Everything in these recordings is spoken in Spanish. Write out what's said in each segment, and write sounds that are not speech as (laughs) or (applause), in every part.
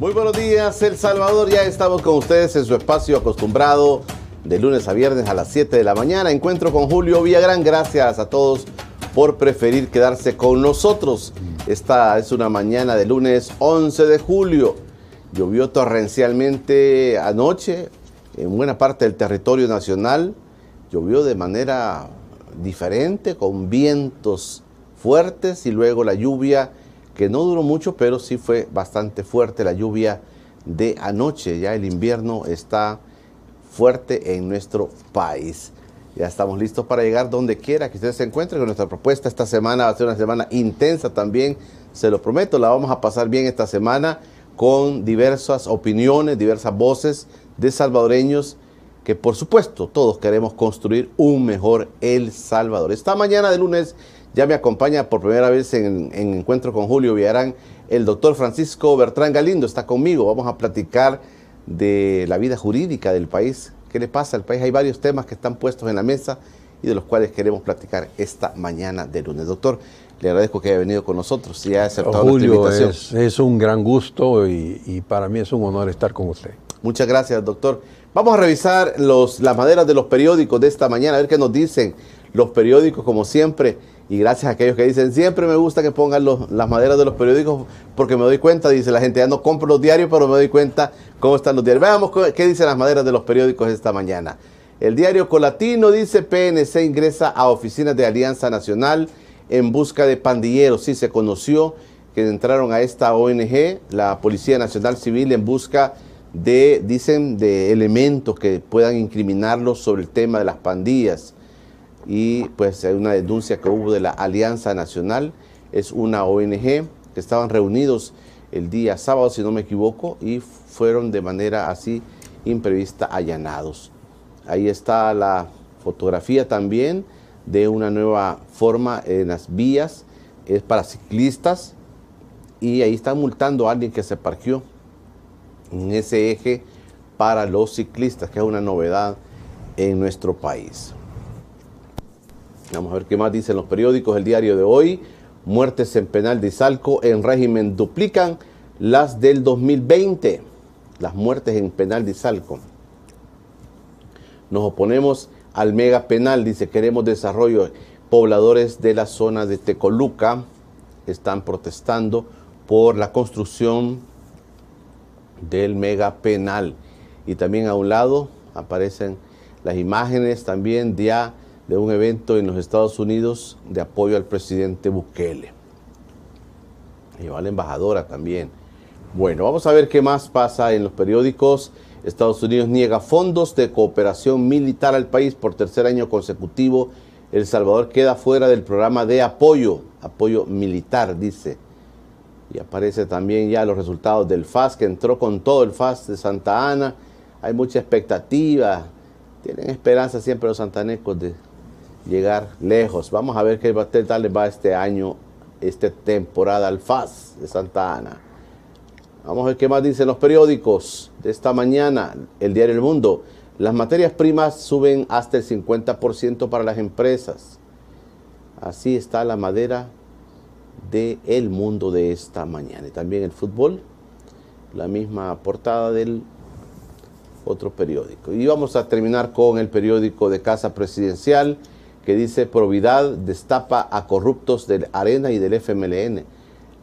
Muy buenos días, El Salvador. Ya estamos con ustedes en su espacio acostumbrado de lunes a viernes a las 7 de la mañana. Encuentro con Julio Villagrán. Gracias a todos por preferir quedarse con nosotros. Esta es una mañana de lunes 11 de julio. Llovió torrencialmente anoche en buena parte del territorio nacional. Llovió de manera diferente, con vientos fuertes y luego la lluvia que no duró mucho, pero sí fue bastante fuerte la lluvia de anoche. Ya el invierno está fuerte en nuestro país. Ya estamos listos para llegar donde quiera que ustedes se encuentren con nuestra propuesta. Esta semana va a ser una semana intensa también, se lo prometo. La vamos a pasar bien esta semana con diversas opiniones, diversas voces de salvadoreños que por supuesto todos queremos construir un mejor El Salvador. Esta mañana de lunes ya me acompaña por primera vez en, Encuentro con Julio Villarán el doctor Francisco Bertrán Galindo. Está conmigo. Vamos a platicar de la vida jurídica del país. ¿Qué le pasa al país? Hay varios temas que están puestos en la mesa y de los cuales queremos platicar esta mañana de lunes. Doctor, le agradezco que haya venido con nosotros y haya aceptado Julio, invitación. Es, es un gran gusto y, y, para mí es un honor estar con usted. Muchas gracias, doctor. Vamos a revisar los, las maderas de los periódicos de esta mañana, a ver qué nos dicen los periódicos, como siempre. Y gracias a aquellos que dicen, siempre me gusta que pongan las maderas de los periódicos porque me doy cuenta, dice la gente, ya no compro los diarios, pero me doy cuenta cómo están los diarios. Veamos qué dicen las maderas de los periódicos esta mañana. El diario Colatino dice, PNC ingresa a oficinas de Alianza Nacional en busca de pandilleros. Sí, se conoció que entraron a esta ONG, la Policía Nacional Civil, en busca de, dicen, de elementos que puedan incriminarlos sobre el tema de las pandillas y pues hay una denuncia que hubo de la Alianza Nacional, es una ONG que estaban reunidos el día sábado, si no me equivoco, y fueron de manera así imprevista allanados. Ahí está la fotografía también de una nueva forma en las vías, es para ciclistas, y ahí están multando a alguien que se parqueó en ese eje para los ciclistas, que es una novedad en nuestro país. Vamos a ver qué más dicen los periódicos. El diario de hoy, muertes en penal de Izalco en régimen duplican las del 2020. Las muertes en penal de Izalco. Nos oponemos al mega penal, dice, queremos desarrollo. Pobladores de la zona de Tecoluca están protestando por la construcción del mega penal. Y también a un lado aparecen las imágenes también de de un evento en los Estados Unidos de apoyo al presidente Bukele. Y va la embajadora también. Bueno, vamos a ver qué más pasa en los periódicos. Estados Unidos niega fondos de cooperación militar al país por tercer año consecutivo. El Salvador queda fuera del programa de apoyo, apoyo militar, dice. Y aparece también ya los resultados del FAS, que entró con todo el FAS de Santa Ana. Hay mucha expectativa. Tienen esperanza siempre los santanecos de llegar lejos. Vamos a ver qué tal les va este año, esta temporada al FAS de Santa Ana. Vamos a ver qué más dicen los periódicos de esta mañana. El diario El Mundo. Las materias primas suben hasta el 50% para las empresas. Así está la madera de El Mundo de esta mañana. Y también el fútbol. La misma portada del otro periódico. Y vamos a terminar con el periódico de Casa Presidencial que dice Providad destapa a corruptos del Arena y del FMLN.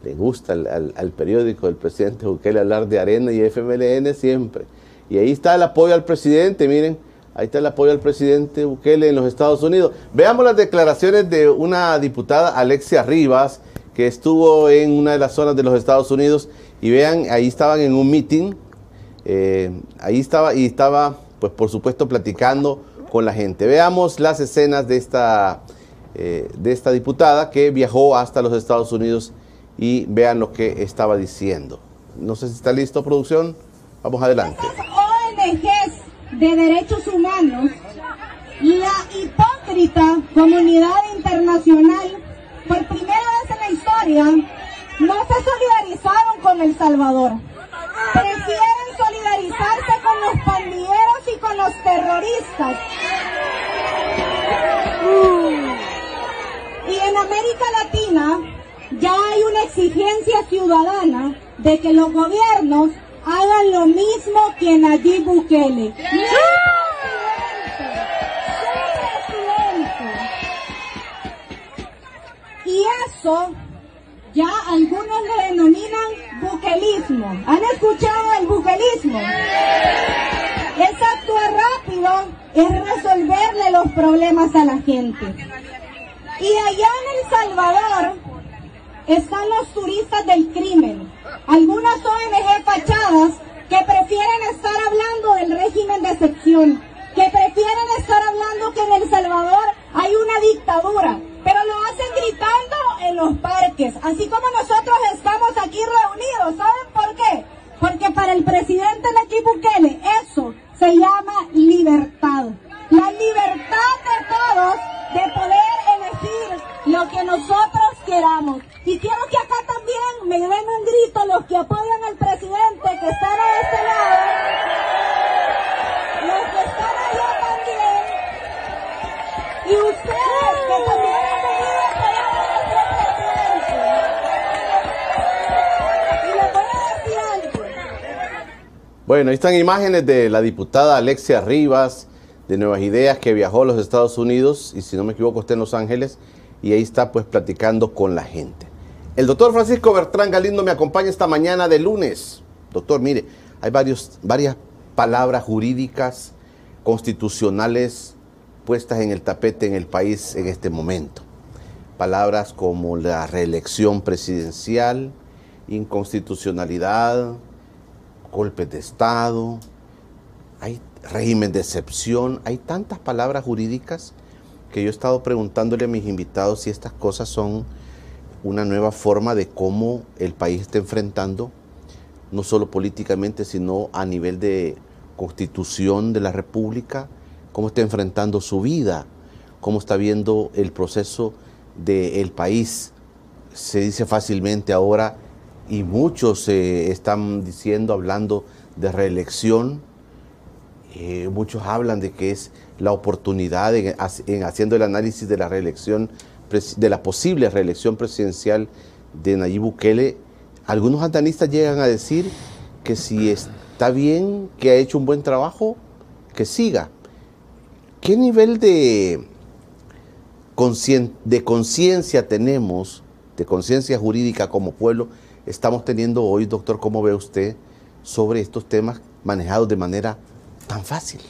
Le gusta al, periódico del presidente Bukele hablar de Arena y FMLN siempre. Y ahí está el apoyo al presidente, miren, ahí está el apoyo al presidente Bukele en los Estados Unidos. Veamos las declaraciones de una diputada, Alexia Rivas, que estuvo en una de las zonas de los Estados Unidos y vean, ahí estaban en un meeting, eh, ahí estaba y estaba, pues por supuesto, platicando con la gente. Veamos las escenas de esta, eh, de esta diputada que viajó hasta los Estados Unidos y vean lo que estaba diciendo. No sé si está listo, producción. Vamos adelante. ONGs de derechos humanos, la hipócrita comunidad internacional, por primera vez en la historia, no se solidarizaron con El Salvador. Prefieren solidarizarse con los pandilleros y con los terroristas. Y en América Latina ya hay una exigencia ciudadana de que los gobiernos hagan lo mismo que Nayib Bukele. Y eso ya algunos lo denominan buquelismo. ¿Han escuchado el buquelismo? Es actuar rápido, es resolverle los problemas a la gente. Y allá en El Salvador están los turistas del crimen. Algunas ONG fachadas que prefieren estar hablando del régimen de excepción, que prefieren estar hablando que en El Salvador hay una dictadura, pero lo hacen gritando en los parques, así como nosotros estamos aquí reunidos. ¿Saben por qué? Porque para el presidente Nayib Bukele eso se llama libertad. La libertad de todos de poder elegir lo que nosotros queramos. Y quiero que acá también me den un grito los que apoyan al presidente que están a este lado. Y ustedes que también. Bueno, ahí están imágenes de la diputada Alexia Rivas de Nuevas Ideas que viajó a los Estados Unidos y si no me equivoco está en Los Ángeles y ahí está pues platicando con la gente. El doctor Francisco Bertrán Galindo me acompaña esta mañana de lunes. Doctor, mire, hay varios, varias palabras jurídicas, constitucionales puestas en el tapete en el país en este momento. Palabras como la reelección presidencial, inconstitucionalidad, golpes de Estado, hay régimen de excepción, hay tantas palabras jurídicas que yo he estado preguntándole a mis invitados si estas cosas son una nueva forma de cómo el país está enfrentando, no solo políticamente, sino a nivel de constitución de la República, cómo está enfrentando su vida, cómo está viendo el proceso del país. Se dice fácilmente ahora, y muchos están diciendo, hablando de reelección, eh, muchos hablan de que es la oportunidad en, haciendo el análisis de la reelección, de la posible reelección presidencial de Nayib Bukele. Algunos analistas llegan a decir que si está bien, que ha hecho un buen trabajo, que siga. ¿Qué nivel de conciencia tenemos, de conciencia jurídica como pueblo, estamos teniendo hoy, doctor? ¿Cómo ve usted sobre estos temas manejados de manera tan fácil?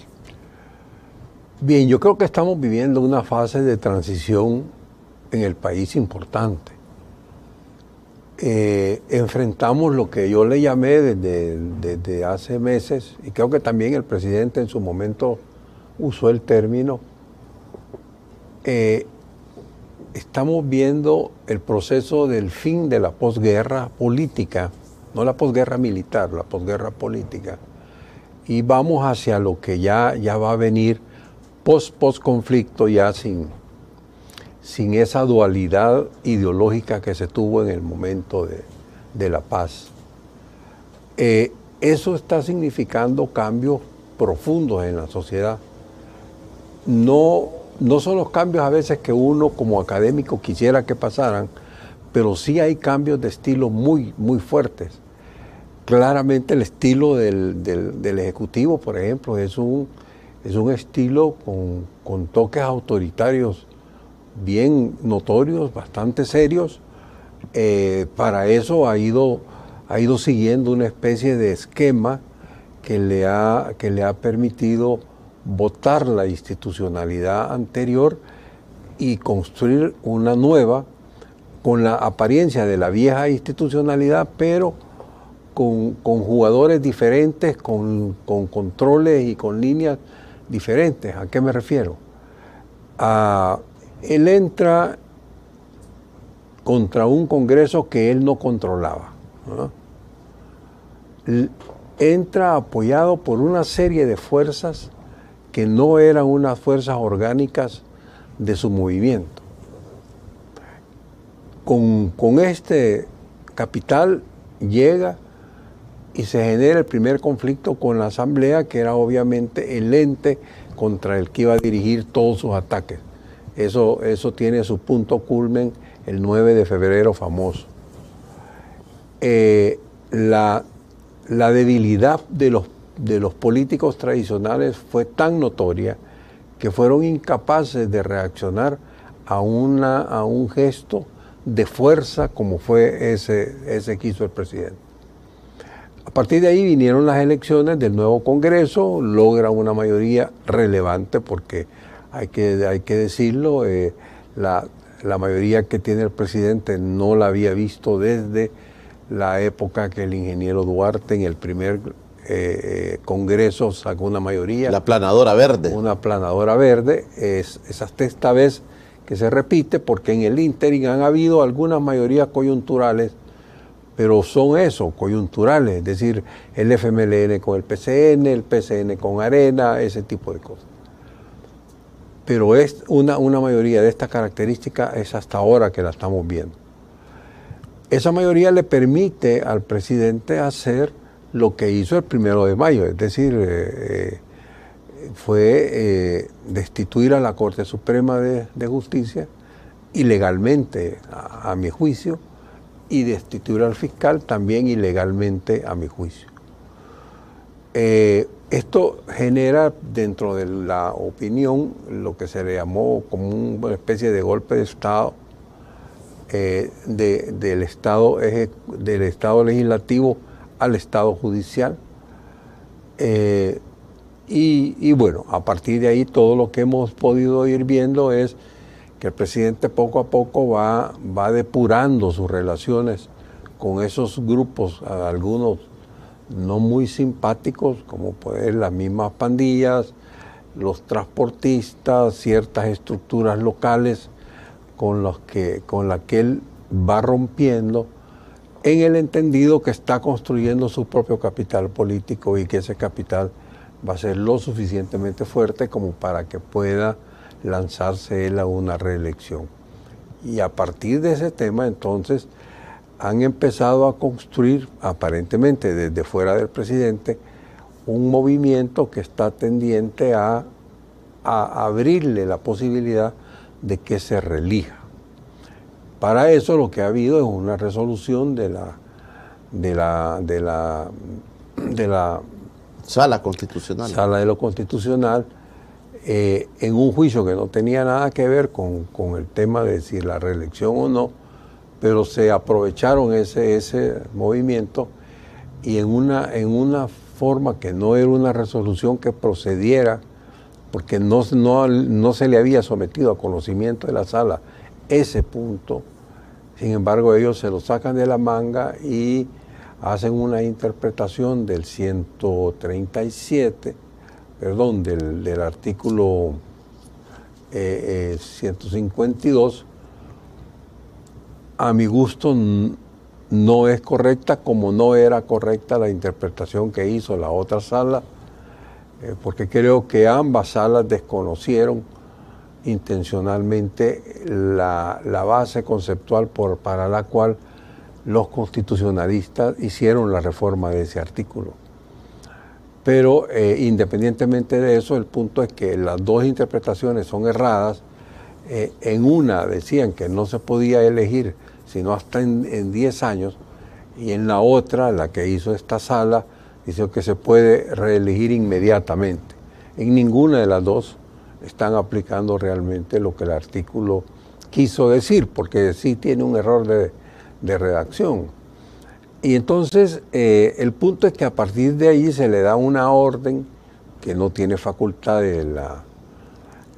Bien, yo creo que estamos viviendo una fase de transición en el país importante. Eh, enfrentamos lo que yo le llamé desde, desde, hace meses, y creo que también el presidente en su momento usó el término, eh, estamos viendo el proceso del fin de la posguerra política, no la posguerra militar, la posguerra política, y vamos hacia lo que ya, ya va a venir post post conflicto ya sin, sin esa dualidad ideológica que se tuvo en el momento de, la paz. Eh, eso está significando cambios profundos en la sociedad. No, no son los cambios a veces que uno como académico quisiera que pasaran, pero sí hay cambios de estilo muy, muy fuertes. Claramente el estilo del, del Ejecutivo, por ejemplo, es un, es un estilo con, toques autoritarios bien notorios, bastante serios. Eh, para eso ha ido, ha ido siguiendo una especie de esquema que le ha, que le ha permitido votar la institucionalidad anterior y construir una nueva con la apariencia de la vieja institucionalidad, pero con, jugadores diferentes, con, con controles y con líneas diferentes. ¿A qué me refiero? Él entra contra un Congreso que él no controlaba. Entra apoyado por una serie de fuerzas que no eran unas fuerzas orgánicas de su movimiento. Con, con este capital llega y se genera el primer conflicto con la Asamblea, que era obviamente el ente contra el que iba a dirigir todos sus ataques. Eso, eso tiene su punto culmen el 9 de febrero famoso. Eh, la, la debilidad de los, de los políticos tradicionales fue tan notoria que fueron incapaces de reaccionar a, una, a un gesto de fuerza como fue ese, ese que hizo el presidente. A partir de ahí vinieron las elecciones del nuevo Congreso, logra una mayoría relevante porque hay que, hay que decirlo, eh, la, la mayoría que tiene el presidente no la había visto desde la época que el ingeniero Duarte en el primer eh, eh, Congreso sacó una mayoría. La planadora verde. Una planadora verde. Es, es hasta esta vez que se repite porque en el ínterin han habido algunas mayorías coyunturales, pero son eso, coyunturales, es decir, el FMLN con el PCN, el PCN con Arena, ese tipo de cosas pero es una, una mayoría de esta característica es hasta ahora que la estamos viendo. Esa mayoría le permite al presidente hacer lo que hizo el primero de mayo, es decir, eh, eh, fue eh, destituir a la Corte Suprema de, Justicia ilegalmente, a, mi juicio, y destituir al fiscal también ilegalmente, a mi juicio. Esto genera dentro de la opinión lo que se le llamó como una especie de golpe de Estado eh, del, estado del Estado legislativo al Estado judicial. Eh, y, bueno, a partir de ahí todo lo que hemos podido ir viendo es que el presidente poco a poco va, va depurando sus relaciones con esos grupos, algunos no muy simpáticos, como pueden las mismas pandillas, los transportistas, ciertas estructuras locales con, los que, con las que él va rompiendo, en el entendido que está construyendo su propio capital político y que ese capital va a ser lo suficientemente fuerte como para que pueda lanzarse él a una reelección. Y a partir de ese tema, entonces, han empezado a construir, aparentemente desde fuera del presidente, un movimiento que está tendiente a, abrirle la posibilidad de que se relija. Para eso lo que ha habido es una resolución de la de la de la de la sala constitucional sala de lo constitucional eh, en un juicio que no tenía nada que ver con, con el tema de si la reelección o no pero se aprovecharon ese, ese movimiento y en una, en una forma que no era una resolución que procediera, porque no, no, no se le había sometido a conocimiento de la sala ese punto, sin embargo ellos se lo sacan de la manga y hacen una interpretación del 137, perdón, del, del artículo 152, eh, eh, a mi gusto no es correcta como no era correcta la interpretación que hizo la otra sala, eh, porque creo que ambas salas desconocieron intencionalmente la, base conceptual por, para la cual los constitucionalistas hicieron la reforma de ese artículo. Pero eh, independientemente de eso, el punto es que las dos interpretaciones son erradas. Eh, en una decían que no se podía elegir sino hasta en 10 años, y en la otra, la que hizo esta sala, dice que se puede reelegir inmediatamente. En ninguna de las dos están aplicando realmente lo que el artículo quiso decir, porque sí tiene un error de, redacción. Y entonces eh, el punto es que a partir de ahí se le da una orden que no tiene facultad de la,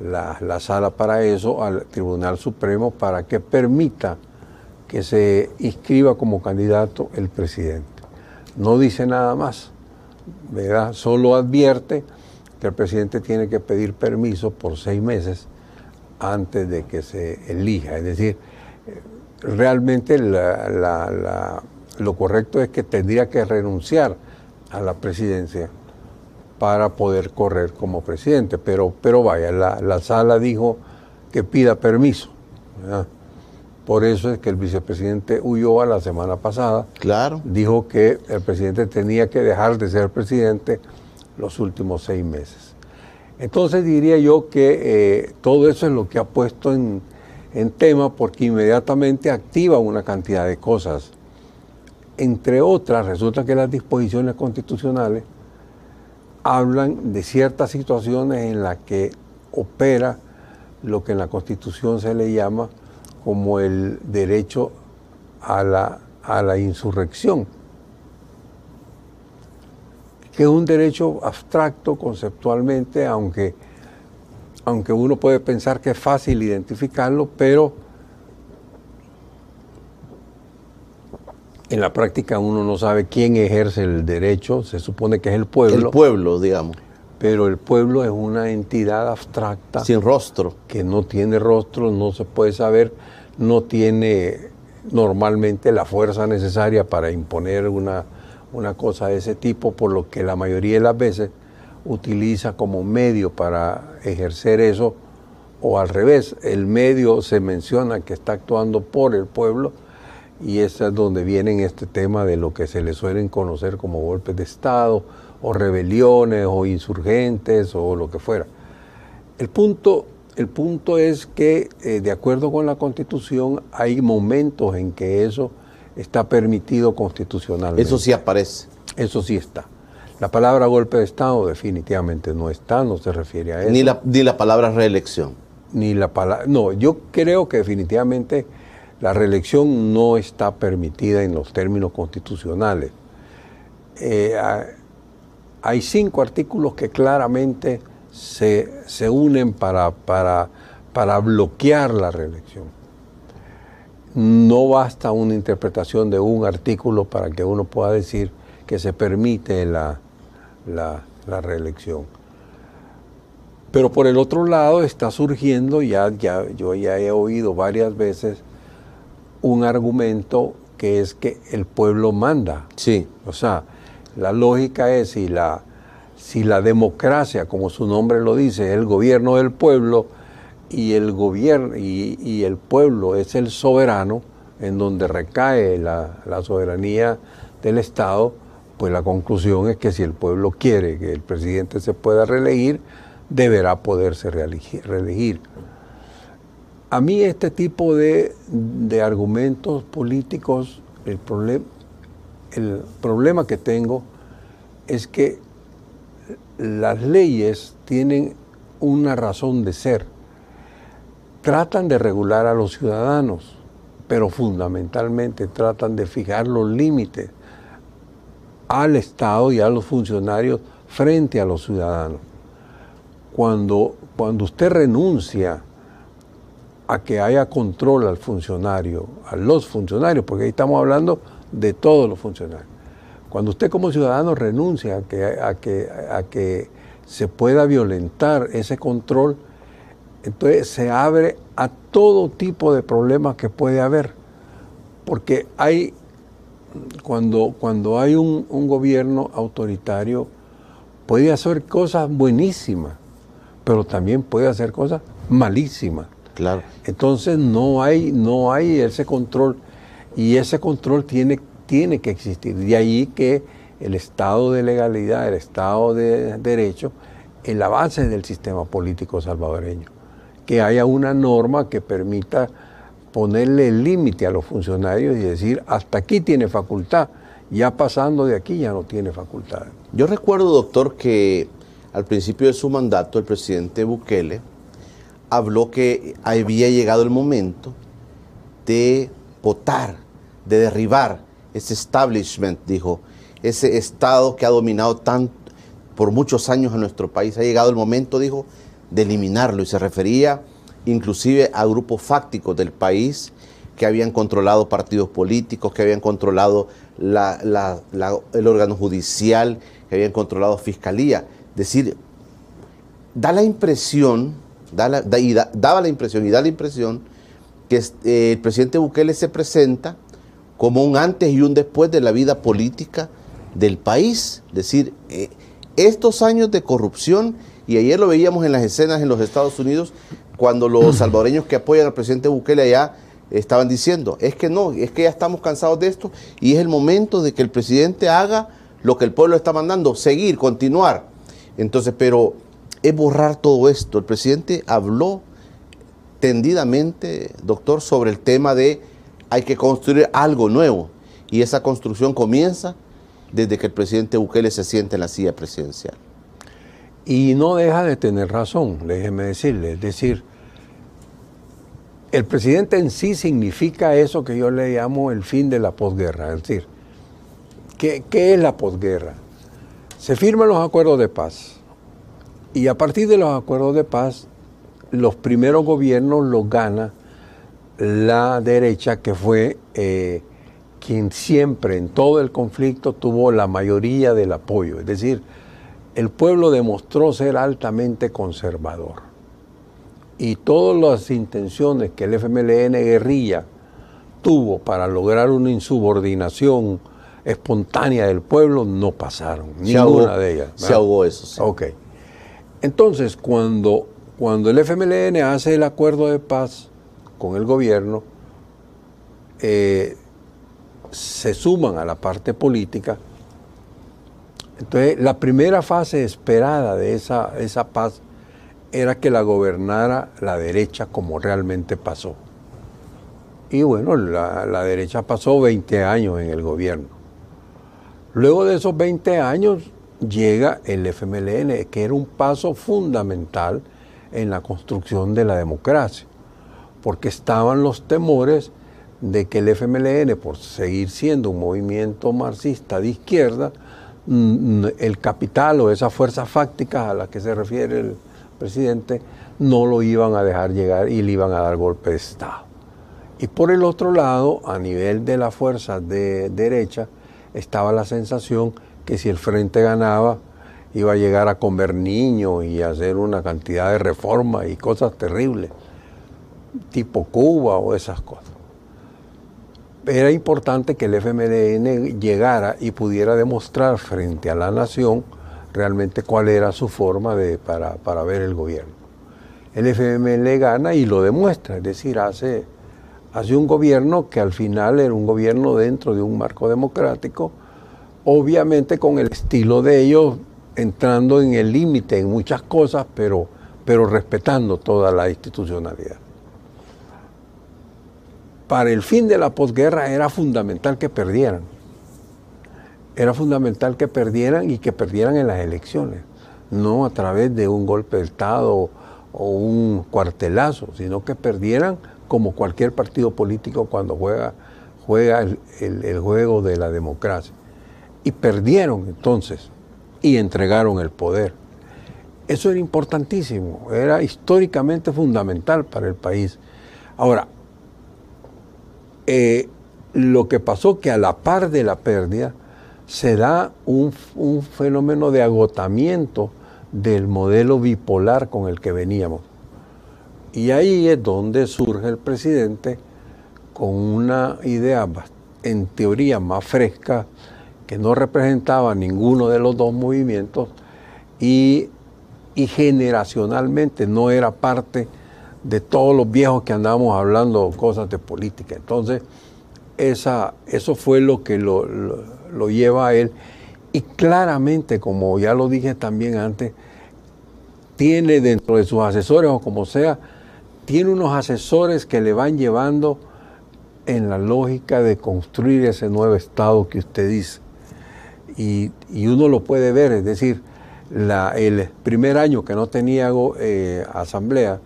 la, la sala para eso al Tribunal Supremo para que permita que se inscriba como candidato el presidente. No dice nada más, ¿verdad? Solo advierte que el presidente tiene que pedir permiso por seis meses antes de que se elija. Es decir, realmente lo correcto es que tendría que renunciar a la presidencia para poder correr como presidente. Pero, pero vaya, la, la sala dijo que pida permiso. ¿verdad? Por eso es que el vicepresidente huyó a la semana pasada. Claro. Dijo que el presidente tenía que dejar de ser presidente los últimos seis meses. Entonces diría yo que eh, todo eso es lo que ha puesto en, tema porque inmediatamente activa una cantidad de cosas. entre otras, resulta que las disposiciones constitucionales hablan de ciertas situaciones en las que opera lo que en la Constitución se le llama como el derecho a la, a la insurrección, que es un derecho abstracto conceptualmente, aunque, aunque uno puede pensar que es fácil identificarlo, pero en la práctica uno no sabe quién ejerce el derecho, se supone que es el pueblo. El pueblo, digamos. Pero el pueblo es una entidad abstracta. Sin rostro. Que no tiene rostro, no se puede saber, no tiene normalmente la fuerza necesaria para imponer una, una cosa de ese tipo, por lo que la mayoría de las veces utiliza como medio para ejercer eso, o al revés, el medio se menciona que está actuando por el pueblo, y es donde viene este tema de lo que se le suelen conocer como golpes de Estado, o rebeliones, o insurgentes, o lo que fuera. El punto, el punto es que, eh, de acuerdo con la Constitución, hay momentos en que eso está permitido constitucionalmente. Eso sí aparece. Eso sí está. La palabra golpe de Estado definitivamente no está, no se refiere a eso. Ni la, ni la palabra reelección. Ni la palabra. No, yo creo que definitivamente la reelección no está permitida en los términos constitucionales. Eh, hay cinco artículos que claramente se, se unen para, para, para bloquear la reelección. No basta una interpretación de un artículo para que uno pueda decir que se permite la, la, la reelección. Pero por el otro lado está surgiendo, ya, ya, yo ya he oído varias veces, un argumento que es que el pueblo manda. Sí. O sea, la lógica es si la, si la democracia, como su nombre lo dice, es el gobierno del pueblo y el gobierno y, el pueblo es el soberano, en donde recae la, la, soberanía del Estado, pues la conclusión es que si el pueblo quiere que el presidente se pueda reelegir, deberá poderse reelegir. A mí este tipo de, de argumentos políticos, el, problem, el problema que tengo es que las leyes tienen una razón de ser. Tratan de regular a los ciudadanos, pero fundamentalmente tratan de fijar los límites al Estado y a los funcionarios frente a los ciudadanos. Cuando, cuando usted renuncia a que haya control al funcionario, a los funcionarios, porque ahí estamos hablando de todos los funcionarios. Cuando usted como ciudadano renuncia a que, a que, a que se pueda violentar ese control, entonces se abre a todo tipo de problemas que puede haber. Porque hay, cuando, cuando hay un, un gobierno autoritario, puede hacer cosas buenísimas, pero también puede hacer cosas malísimas. Claro. Entonces no hay, no hay ese control y ese control tiene, tiene que existir. De ahí que el estado de legalidad, el estado de derecho, es la base del sistema político salvadoreño. Que haya una norma que permita ponerle límite a los funcionarios y decir, hasta aquí tiene facultad, ya pasando de aquí ya no tiene facultad. Yo recuerdo, doctor, que al principio de su mandato el presidente Bukele, habló que había llegado el momento de votar, de derribar ese establishment, dijo, ese Estado que ha dominado tan, por muchos años a nuestro país. Ha llegado el momento, dijo, de eliminarlo y se refería inclusive a grupos fácticos del país que habían controlado partidos políticos, que habían controlado la, la, la, el órgano judicial, que habían controlado fiscalía. Es decir, da la impresión daba la impresión y da la impresión que eh, el presidente Bukele se presenta como un antes y un después de la vida política del país. Es decir, eh, estos años de corrupción, y ayer lo veíamos en las escenas en los Estados Unidos, cuando los (clears throat) salvadoreños que apoyan al presidente Bukele allá estaban diciendo, es que no, es que ya estamos cansados de esto y es el momento de que el presidente haga lo que el pueblo está mandando, seguir, continuar. Entonces, pero es borrar todo esto. El presidente habló tendidamente, doctor, sobre el tema de hay que construir algo nuevo. y esa construcción comienza desde que el presidente Bukele se siente en la silla presidencial. Y no deja de tener razón, déjeme decirle. Es decir, el presidente en sí significa eso que yo le llamo el fin de la posguerra. Es decir, ¿qué, qué es la posguerra? Se firman los acuerdos de paz. Y a partir de los acuerdos de paz, los primeros gobiernos los gana la derecha, que fue eh, quien siempre en todo el conflicto tuvo la mayoría del apoyo. Es decir, el pueblo demostró ser altamente conservador. Y todas las intenciones que el FMLN guerrilla tuvo para lograr una insubordinación espontánea del pueblo no pasaron, ninguna de ellas. Se ahogó eso. Sí. Ok. Entonces, cuando, cuando el FMLN hace el acuerdo de paz con el gobierno, eh, se suman a la parte política. Entonces, la primera fase esperada de esa, esa paz era que la gobernara la derecha como realmente pasó. Y bueno, la, la, derecha pasó 20 años en el gobierno. Luego de esos 20 años llega el FMLN, que era un paso fundamental en la construcción de la democracia, porque estaban los temores de que el FMLN, por seguir siendo un movimiento marxista de izquierda, mm, el capital o esas fuerzas fácticas a las que se refiere el presidente, no lo iban a dejar llegar y le iban a dar golpe de Estado. Y por el otro lado, a nivel de las fuerzas de derecha, estaba la sensación que si el frente ganaba iba a llegar a comer niños y hacer una cantidad de reformas y cosas terribles, tipo Cuba o esas cosas. Era importante que el FMLN llegara y pudiera demostrar frente a la nación realmente cuál era su forma de, para, para ver el gobierno. El FMLN gana y lo demuestra, es decir, hace, hace un gobierno que al final era un gobierno dentro de un marco democrático, obviamente con el estilo de ellos entrando en el límite en muchas cosas, pero, pero respetando toda la institucionalidad. Para el fin de la posguerra era fundamental que perdieran. Era fundamental que perdieran y que perdieran en las elecciones, no a través de un golpe de Estado o un cuartelazo, sino que perdieran como cualquier partido político cuando juega, el, el juego de la democracia y perdieron entonces y entregaron el poder. Eso era importantísimo, era históricamente fundamental para el país. Ahora, eh, lo que pasó que a la par de la pérdida se da un, un fenómeno de agotamiento del modelo bipolar con el que veníamos. Y ahí es donde surge el presidente con una idea en teoría más fresca, que no representaba ninguno de los dos movimientos y, y, generacionalmente no era parte de todos los viejos que andábamos hablando cosas de política. Entonces, esa, eso fue lo que lo, lo, lleva a él. Y claramente, como ya lo dije también antes, tiene dentro de sus asesores o como sea, tiene unos asesores que le van llevando en la lógica de construir ese nuevo Estado que usted dice y, y, uno lo puede ver, es decir, la, el primer año que no tenía eh, asamblea,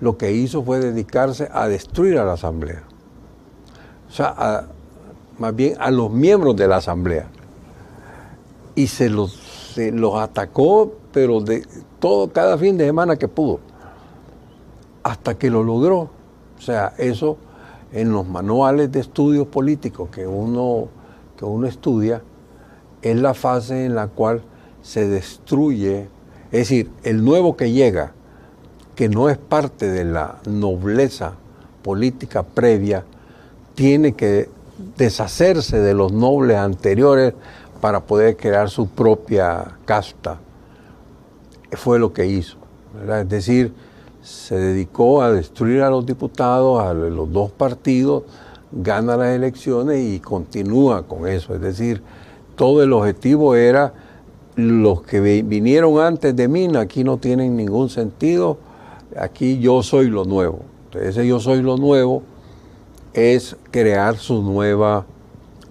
lo que hizo fue dedicarse a destruir a la asamblea. O sea, a, más bien a los miembros de la asamblea. Y se los, se los atacó, pero de todo, cada fin de semana que pudo. Hasta que lo logró. O sea, eso en los manuales de estudios políticos que uno, que uno estudia, es la fase en la cual se destruye, es decir, el nuevo que llega, que no es parte de la nobleza política previa, tiene que deshacerse de los nobles anteriores para poder crear su propia casta. Fue lo que hizo. Es decir, se dedicó a destruir a los diputados, a los dos partidos, gana las elecciones y continúa con eso. Es decir, todo el objetivo era los que vinieron antes de mí, aquí no tienen ningún sentido, aquí yo soy lo nuevo. Entonces, ese yo soy lo nuevo es crear su nueva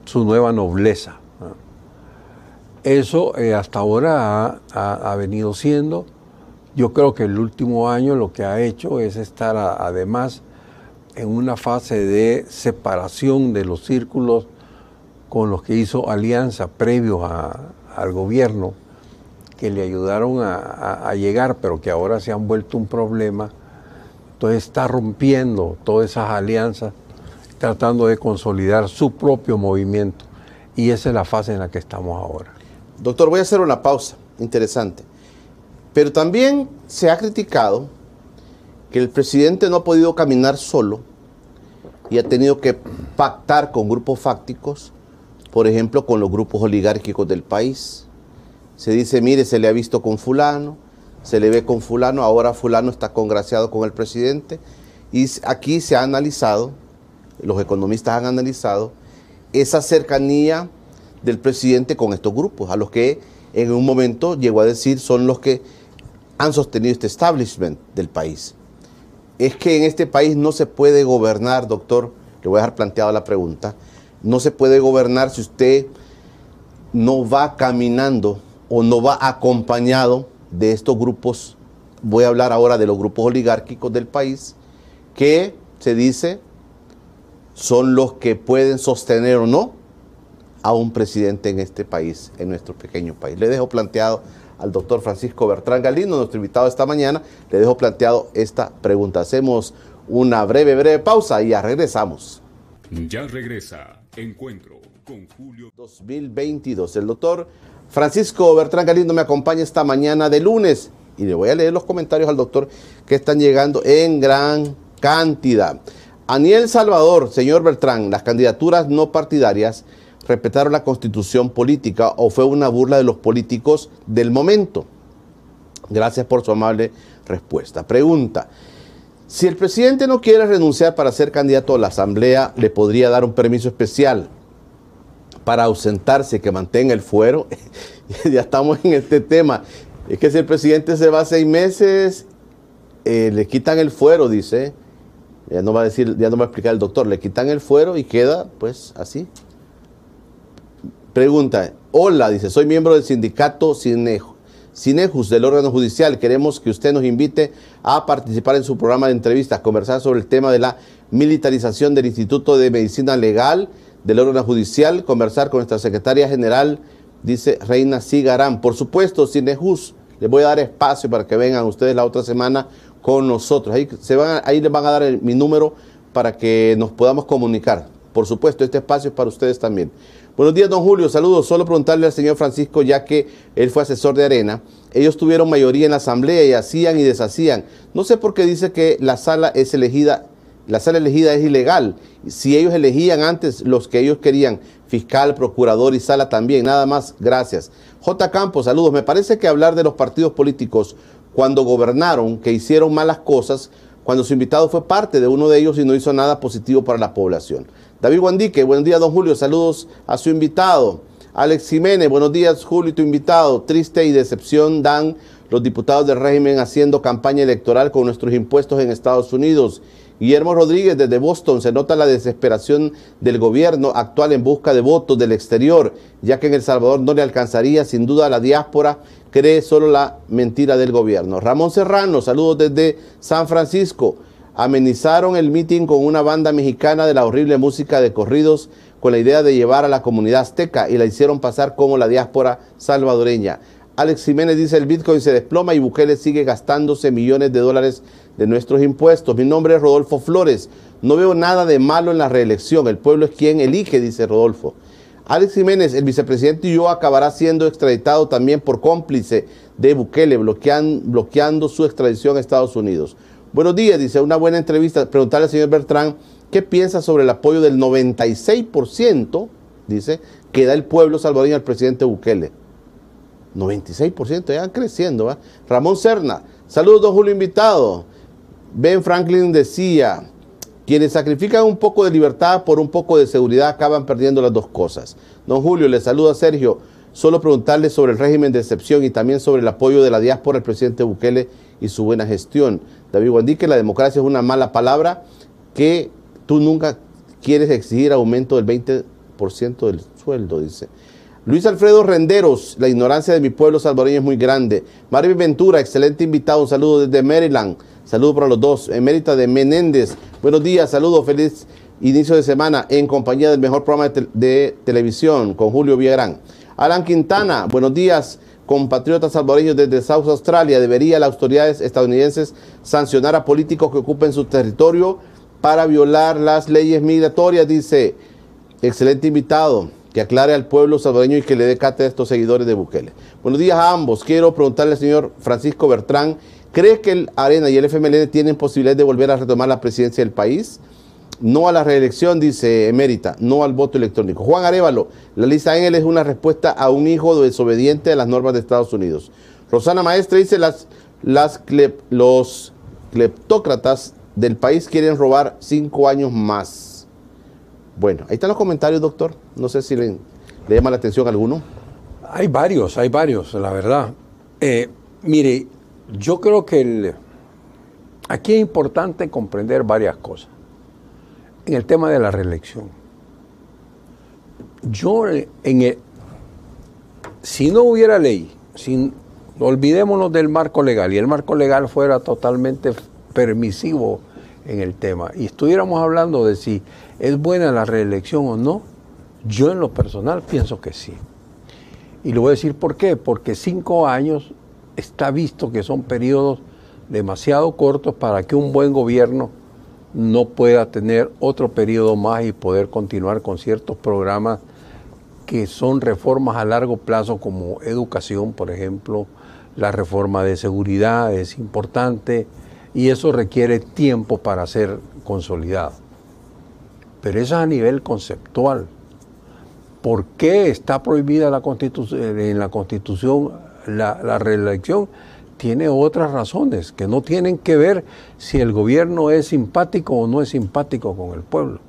su nueva nobleza. Eso eh, hasta ahora ha, venido siendo. Yo creo que el último año lo que ha hecho es estar además en una fase de separación de los círculos con los que hizo alianza previos al gobierno, que le ayudaron a, llegar, pero que ahora se han vuelto un problema. Entonces está rompiendo todas esas alianzas, tratando de consolidar su propio movimiento. Y esa es la fase en la que estamos ahora. Doctor, voy a hacer una pausa interesante. Pero también se ha criticado que el presidente no ha podido caminar solo y ha tenido que pactar con grupos fácticos, por ejemplo, con los grupos oligárquicos del país. Se dice, mire, se le ha visto con fulano, se le ve con fulano, ahora fulano está congraciado con el presidente. Y aquí se ha analizado, los economistas han analizado, esa cercanía del presidente con estos grupos, a los que en un momento llegó a decir son los que han sostenido este establishment del país. Es que en este país no se puede gobernar, doctor, le voy a dejar planteada la pregunta, no se puede gobernar si usted no va caminando o no va acompañado de estos grupos, voy a hablar ahora de los grupos oligárquicos del país, que se dice son los que pueden sostener o no a un presidente en este país, en nuestro pequeño país. Le dejo planteado al doctor Francisco Bertrán Galindo, nuestro invitado esta mañana, le dejo planteado esta pregunta. Hacemos una breve, breve pausa y ya regresamos. Ya regresa Encuentro con Julio 2022. El doctor Francisco Bertrán Galindo me acompaña esta mañana de lunes y le voy a leer los comentarios al doctor que están llegando en gran cantidad. Aniel Salvador, señor Bertrán, las candidaturas no partidarias respetaron la constitución política o fue una burla de los políticos del momento? Gracias por su amable respuesta. Pregunta, si el presidente no quiere renunciar para ser candidato a la Asamblea, ¿le podría dar un permiso especial para ausentarse, que mantenga el fuero? (laughs) ya estamos en este tema. Es que si el presidente se va seis meses, eh, le quitan el fuero, dice. Ya no va a decir, ya no va a explicar el doctor, le quitan el fuero y queda pues así, Pregunta, hola, dice, soy miembro del sindicato Cinejus del órgano judicial. Queremos que usted nos invite a participar en su programa de entrevistas, conversar sobre el tema de la militarización del Instituto de Medicina Legal del órgano judicial, conversar con nuestra secretaria general, dice Reina Sigarán. Por supuesto, Cinejus, les voy a dar espacio para que vengan ustedes la otra semana con nosotros. Ahí, se van, ahí les van a dar mi número para que nos podamos comunicar. Por supuesto, este espacio es para ustedes también. Buenos días, don Julio. Saludos. Solo preguntarle al señor Francisco, ya que él fue asesor de Arena. Ellos tuvieron mayoría en la asamblea y hacían y deshacían. No sé por qué dice que la sala es elegida, la sala elegida es ilegal. Si ellos elegían antes los que ellos querían, fiscal, procurador y sala también. Nada más, gracias. J. Campos, saludos. Me parece que hablar de los partidos políticos cuando gobernaron, que hicieron malas cosas, cuando su invitado fue parte de uno de ellos y no hizo nada positivo para la población. David Guandique, buenos días, don Julio. Saludos a su invitado. Alex Jiménez, buenos días, Julio y tu invitado. Triste y decepción dan los diputados del régimen haciendo campaña electoral con nuestros impuestos en Estados Unidos. Guillermo Rodríguez desde Boston, se nota la desesperación del gobierno actual en busca de votos del exterior, ya que en El Salvador no le alcanzaría, sin duda la diáspora cree solo la mentira del gobierno. Ramón Serrano, saludos desde San Francisco amenizaron el mitin con una banda mexicana de la horrible música de corridos con la idea de llevar a la comunidad azteca y la hicieron pasar como la diáspora salvadoreña. Alex Jiménez dice el Bitcoin se desploma y Bukele sigue gastándose millones de dólares de nuestros impuestos. Mi nombre es Rodolfo Flores. No veo nada de malo en la reelección. El pueblo es quien elige, dice Rodolfo. Alex Jiménez, el vicepresidente yo acabará siendo extraditado también por cómplice de Bukele, bloqueando su extradición a Estados Unidos. Buenos días, dice, una buena entrevista. Preguntarle al señor Bertrán qué piensa sobre el apoyo del 96%, dice, que da el pueblo salvadoreño al presidente Bukele. 96%, ya creciendo. ¿va? Ramón Serna, saludos, Julio invitado. Ben Franklin decía, quienes sacrifican un poco de libertad por un poco de seguridad acaban perdiendo las dos cosas. Don Julio, le saluda Sergio. Solo preguntarle sobre el régimen de excepción y también sobre el apoyo de la diáspora al presidente Bukele y su buena gestión. David Guandí, que la democracia es una mala palabra, que tú nunca quieres exigir aumento del 10% del sueldo, dice. Luis Alfredo Renderos, la ignorancia de mi pueblo salvadoreño es muy grande. Marvin Ventura, excelente invitado, un saludo desde Maryland. Saludo para los dos. Emérita de Menéndez, buenos días, saludos, feliz inicio de semana en compañía del mejor programa de, de televisión con Julio Villagrán. Alan Quintana, buenos días compatriotas salvadoreños desde South Australia, debería las autoridades estadounidenses sancionar a políticos que ocupen su territorio para violar las leyes migratorias, dice, excelente invitado, que aclare al pueblo salvadoreño y que le dé cátedra a estos seguidores de Bukele. Buenos días a ambos. Quiero preguntarle al señor Francisco Bertrán, ¿cree que el ARENA y el FMLN tienen posibilidad de volver a retomar la presidencia del país? No a la reelección, dice Emérita, no al voto electrónico. Juan Arevalo, la lista Engel es una respuesta a un hijo desobediente a las normas de Estados Unidos. Rosana Maestra dice, las, las los cleptócratas del país quieren robar cinco años más. Bueno, ahí están los comentarios, doctor. No sé si le, llama la atención alguno. Hay varios, hay varios, la verdad. Eh, mire, yo creo que aquí es importante comprender varias cosas en el tema de la reelección. Yo, en el, si no hubiera ley, sin, olvidémonos del marco legal y el marco legal fuera totalmente permisivo en el tema y estuviéramos hablando de si es buena la reelección o no, yo en lo personal pienso que sí. Y le voy a decir por qué, porque cinco años está visto que son periodos demasiado cortos para que un buen gobierno no pueda tener otro periodo más y poder continuar con ciertos programas que son reformas a largo plazo como educación, por ejemplo, la reforma de seguridad es importante y eso requiere tiempo para ser consolidado. Pero eso es a nivel conceptual. ¿Por qué está prohibida la en la Constitución la, la reelección? tiene otras razones que no tienen que ver si el gobierno es simpático o no es simpático con el pueblo.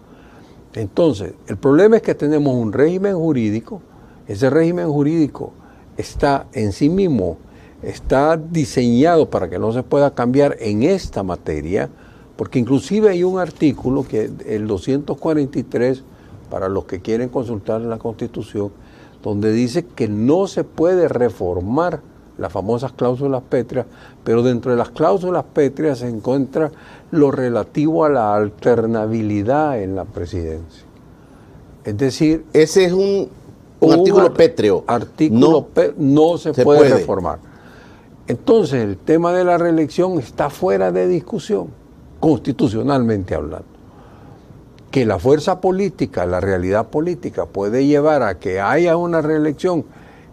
Entonces, el problema es que tenemos un régimen jurídico, ese régimen jurídico está en sí mismo, está diseñado para que no se pueda cambiar en esta materia, porque inclusive hay un artículo que el 243, para los que quieren consultar la Constitución, donde dice que no se puede reformar las famosas cláusulas pétreas, pero dentro de las cláusulas pétreas se encuentra lo relativo a la alternabilidad en la presidencia. Es decir... Ese es un, artículo pétreo. Artículo no, no se, puede, reformar. Entonces el tema de la reelección está fuera de discusión, constitucionalmente hablando. Que la fuerza política, la realidad política puede llevar a que haya una reelección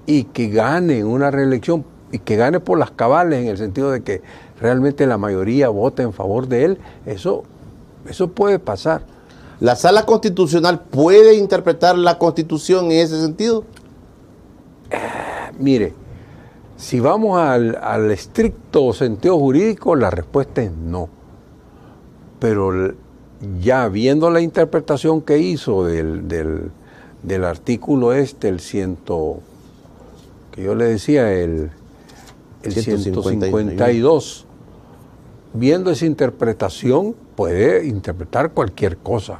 y que gane una reelección y que gane por las cabales en el sentido de que realmente la mayoría vote en favor de él, eso, eso puede pasar. ¿La sala constitucional puede interpretar la constitución en ese sentido? Eh, mire, si vamos al, estricto sentido jurídico, la respuesta es no. Pero ya viendo la interpretación que hizo del, del artículo este, el ciento, que yo le decía, el el 152. Viendo esa interpretación, puede interpretar cualquier cosa,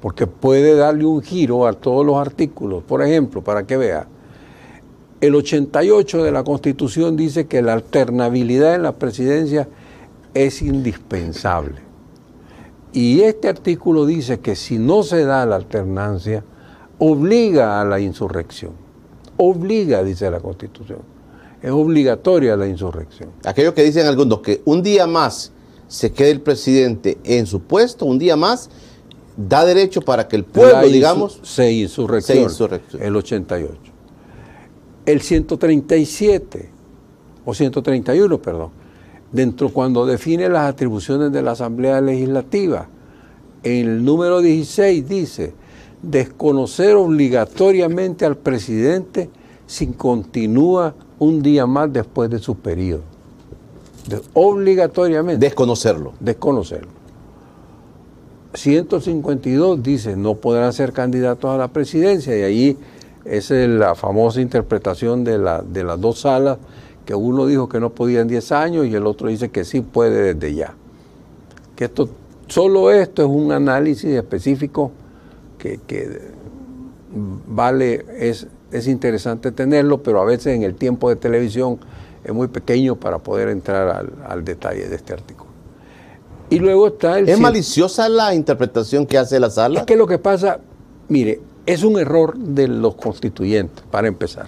porque puede darle un giro a todos los artículos. Por ejemplo, para que vea, el 88 de la Constitución dice que la alternabilidad en la presidencia es indispensable. Y este artículo dice que si no se da la alternancia, obliga a la insurrección. Obliga, dice la Constitución es obligatoria la insurrección. Aquellos que dicen algunos que un día más se quede el presidente en su puesto, un día más, da derecho para que el pueblo, digamos, se insurrección, el 88. El 137, o 131, perdón, dentro cuando define las atribuciones de la Asamblea Legislativa, en el número 16 dice, desconocer obligatoriamente al presidente si continúa un día más después de su periodo. obligatoriamente. Desconocerlo. Desconocerlo. 152 dice, no podrán ser candidatos a la presidencia, y ahí es la famosa interpretación de, la, de las dos salas, que uno dijo que no podía en 10 años y el otro dice que sí puede desde ya. Que esto, solo esto es un análisis específico que, que vale, es, es interesante tenerlo, pero a veces en el tiempo de televisión es muy pequeño para poder entrar al, al detalle de este artículo. Y luego está el... ¿Es maliciosa la interpretación que hace la sala? Es que lo que pasa, mire, es un error de los constituyentes, para empezar.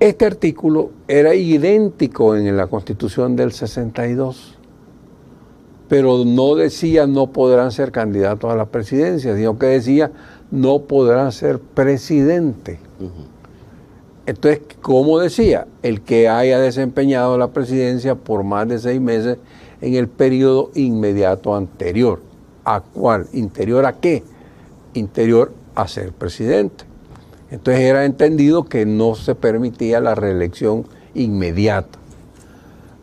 Este artículo era idéntico en la constitución del 62, pero no decía no podrán ser candidatos a la presidencia, sino que decía no podrán ser presidente. Entonces, como decía, el que haya desempeñado la presidencia por más de seis meses en el periodo inmediato anterior. ¿A cuál? ¿Interior a qué? Interior a ser presidente. Entonces era entendido que no se permitía la reelección inmediata.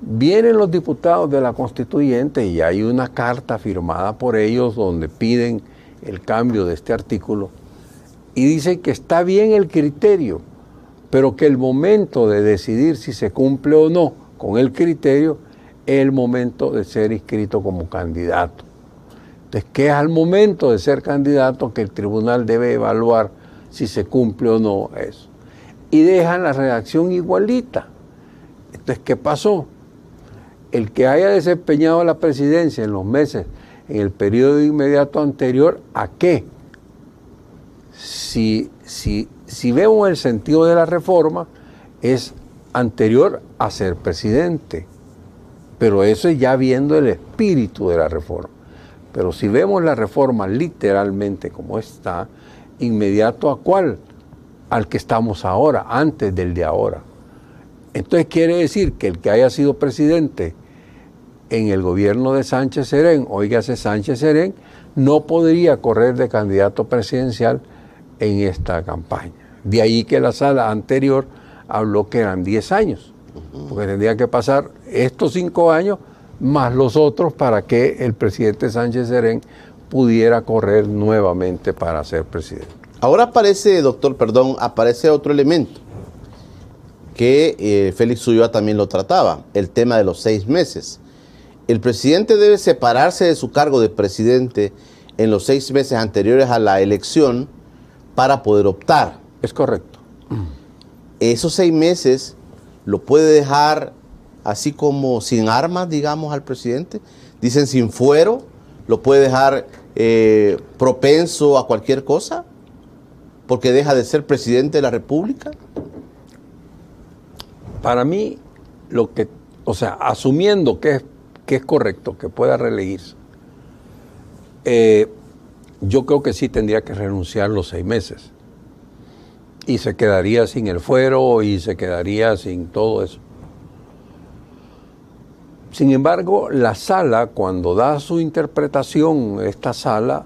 Vienen los diputados de la constituyente y hay una carta firmada por ellos donde piden el cambio de este artículo y dicen que está bien el criterio, pero que el momento de decidir si se cumple o no con el criterio el momento de ser inscrito como candidato. Entonces, ¿qué es al momento de ser candidato que el tribunal debe evaluar si se cumple o no eso? Y dejan la redacción igualita. Entonces, ¿qué pasó? El que haya desempeñado la presidencia en los meses, en el periodo inmediato anterior, ¿a qué? Si, si, si vemos el sentido de la reforma, es anterior a ser presidente pero eso es ya viendo el espíritu de la reforma. Pero si vemos la reforma literalmente como está, inmediato a cuál? Al que estamos ahora, antes del de ahora. Entonces quiere decir que el que haya sido presidente en el gobierno de Sánchez Serén, oígase Sánchez Serén, no podría correr de candidato presidencial en esta campaña. De ahí que la sala anterior habló que eran 10 años porque tendría que pasar estos cinco años más los otros para que el presidente Sánchez Serén pudiera correr nuevamente para ser presidente. Ahora aparece, doctor, perdón, aparece otro elemento que eh, Félix Ulloa también lo trataba, el tema de los seis meses. El presidente debe separarse de su cargo de presidente en los seis meses anteriores a la elección para poder optar. Es correcto. Esos seis meses lo puede dejar así como sin armas, digamos, al presidente. Dicen sin fuero, lo puede dejar eh, propenso a cualquier cosa, porque deja de ser presidente de la República. Para mí, lo que, o sea, asumiendo que es, que es correcto, que pueda reelegirse, eh, yo creo que sí tendría que renunciar los seis meses y se quedaría sin el fuero y se quedaría sin todo eso. Sin embargo, la sala, cuando da su interpretación, esta sala,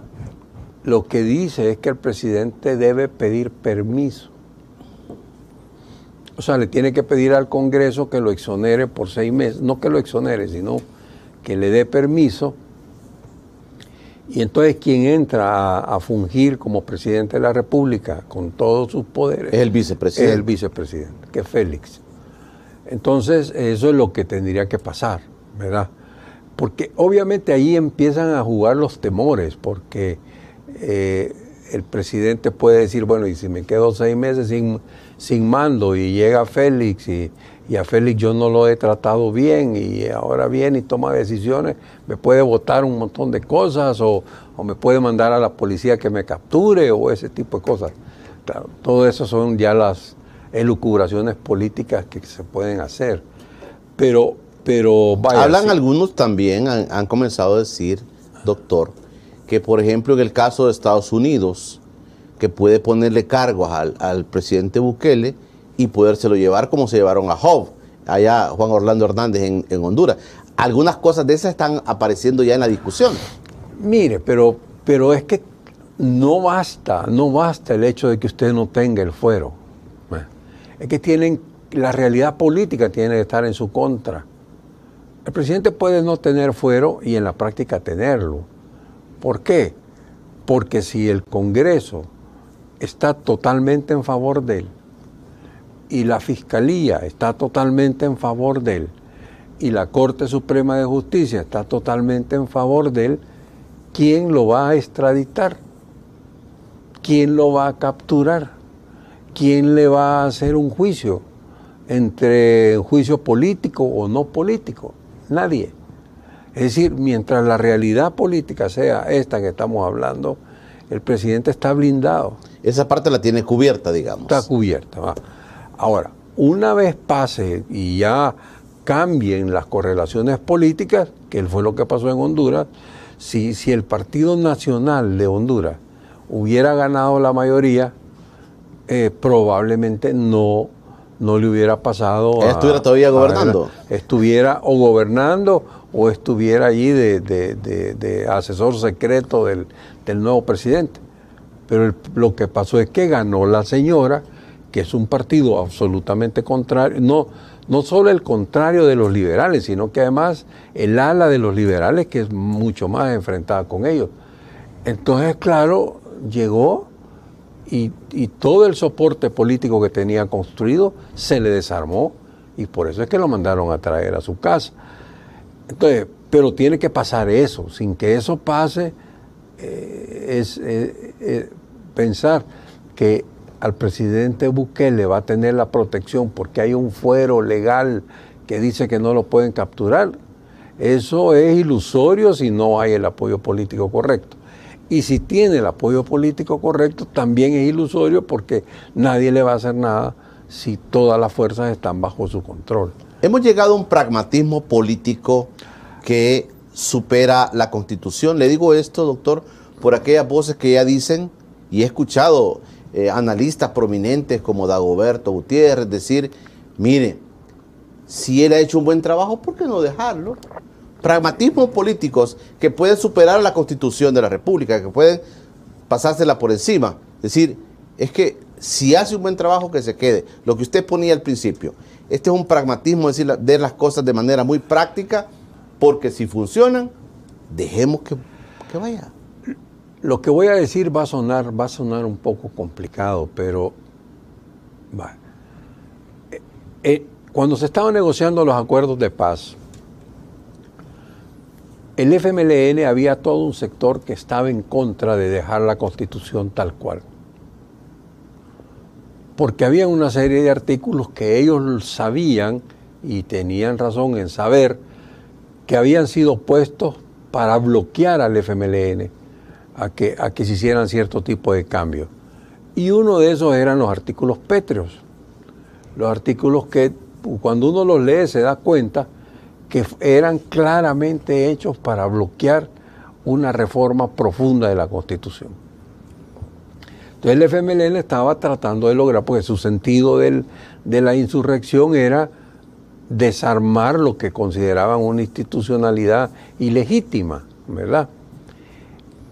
lo que dice es que el presidente debe pedir permiso. O sea, le tiene que pedir al Congreso que lo exonere por seis meses, no que lo exonere, sino que le dé permiso y entonces quien entra a, fungir como presidente de la República con todos sus poderes es el vicepresidente. Es el vicepresidente, que es Félix. Entonces eso es lo que tendría que pasar, ¿verdad? Porque obviamente ahí empiezan a jugar los temores, porque eh, el presidente puede decir, bueno, y si me quedo seis meses sin, sin mando y llega Félix y, a Félix yo no lo he tratado bien y ahora viene y toma decisiones, me puede votar un montón de cosas o, me puede mandar a la policía que me capture o ese tipo de cosas. Claro, todo eso son ya las elucubraciones políticas que se pueden hacer. Pero, pero vaya. Hablan algunos también, han, comenzado a decir, doctor, que por ejemplo en el caso de Estados Unidos, que puede ponerle cargos al, al presidente Bukele, y podérselo llevar como se llevaron a Job, allá Juan Orlando Hernández en, Honduras. Algunas cosas de esas están apareciendo ya en la discusión. Mire, pero, pero es que no basta, no basta el hecho de que usted no tenga el fuero. Es que tienen, la realidad política tiene que estar en su contra. El presidente puede no tener fuero y en la práctica tenerlo. ¿Por qué? Porque si el Congreso está totalmente en favor de él, y la Fiscalía está totalmente en favor de él y la Corte Suprema de Justicia está totalmente en favor de él, ¿quién lo va a extraditar? ¿quién lo va a capturar? ¿Quién le va a hacer un juicio? Entre juicio político o no político. Nadie. Es decir, mientras la realidad política sea esta que estamos hablando, el presidente está blindado. Esa parte la tiene cubierta, digamos. Está cubierta. va. Ahora, una vez pase y ya cambien las correlaciones políticas, que fue lo que pasó en Honduras, si, si el Partido Nacional de Honduras hubiera ganado la mayoría, eh, probablemente no, no le hubiera pasado. Estuviera todavía gobernando. estuviera o gobernando o estuviera allí de, de- de- de asesor secreto del, del nuevo presidente. Pero el- lo que pasó es que ganó la señora, que es un partido absolutamente contrario, no, no solo el contrario de los liberales, sino que además el ala de los liberales que es mucho más enfrentada con ellos. Entonces, claro, llegó y, y todo el soporte político que tenía construido se le desarmó y por eso es que lo mandaron a traer a su casa. Entonces, pero tiene que pasar eso, sin que eso pase, eh, es eh, eh, pensar que al presidente Bukele va a tener la protección porque hay un fuero legal que dice que no lo pueden capturar. Eso es ilusorio si no hay el apoyo político correcto. Y si tiene el apoyo político correcto, también es ilusorio porque nadie le va a hacer nada si todas las fuerzas están bajo su control. Hemos llegado a un pragmatismo político que supera la constitución. Le digo esto, doctor, por aquellas voces que ya dicen, y he escuchado eh, analistas prominentes como Dagoberto Gutiérrez decir, mire, si él ha hecho un buen trabajo, ¿por qué no dejarlo? Pragmatismos políticos que pueden superar la constitución de la República, que pueden pasársela por encima. Es decir, es que si hace un buen trabajo, que se quede. Lo que usted ponía al principio. Este es un pragmatismo, es decir, ver las cosas de manera muy práctica, porque si funcionan, dejemos que, que vaya. Lo que voy a decir va a sonar, va a sonar un poco complicado, pero va. Eh, eh, cuando se estaban negociando los acuerdos de paz, el FMLN había todo un sector que estaba en contra de dejar la constitución tal cual. Porque había una serie de artículos que ellos sabían y tenían razón en saber que habían sido puestos para bloquear al FMLN a que, a que se hicieran cierto tipo de cambios. Y uno de esos eran los artículos pétreos. Los artículos que cuando uno los lee se da cuenta que eran claramente hechos para bloquear una reforma profunda de la Constitución. Entonces el FMLN estaba tratando de lograr, porque su sentido del- de la insurrección era desarmar lo que consideraban una institucionalidad ilegítima, ¿verdad?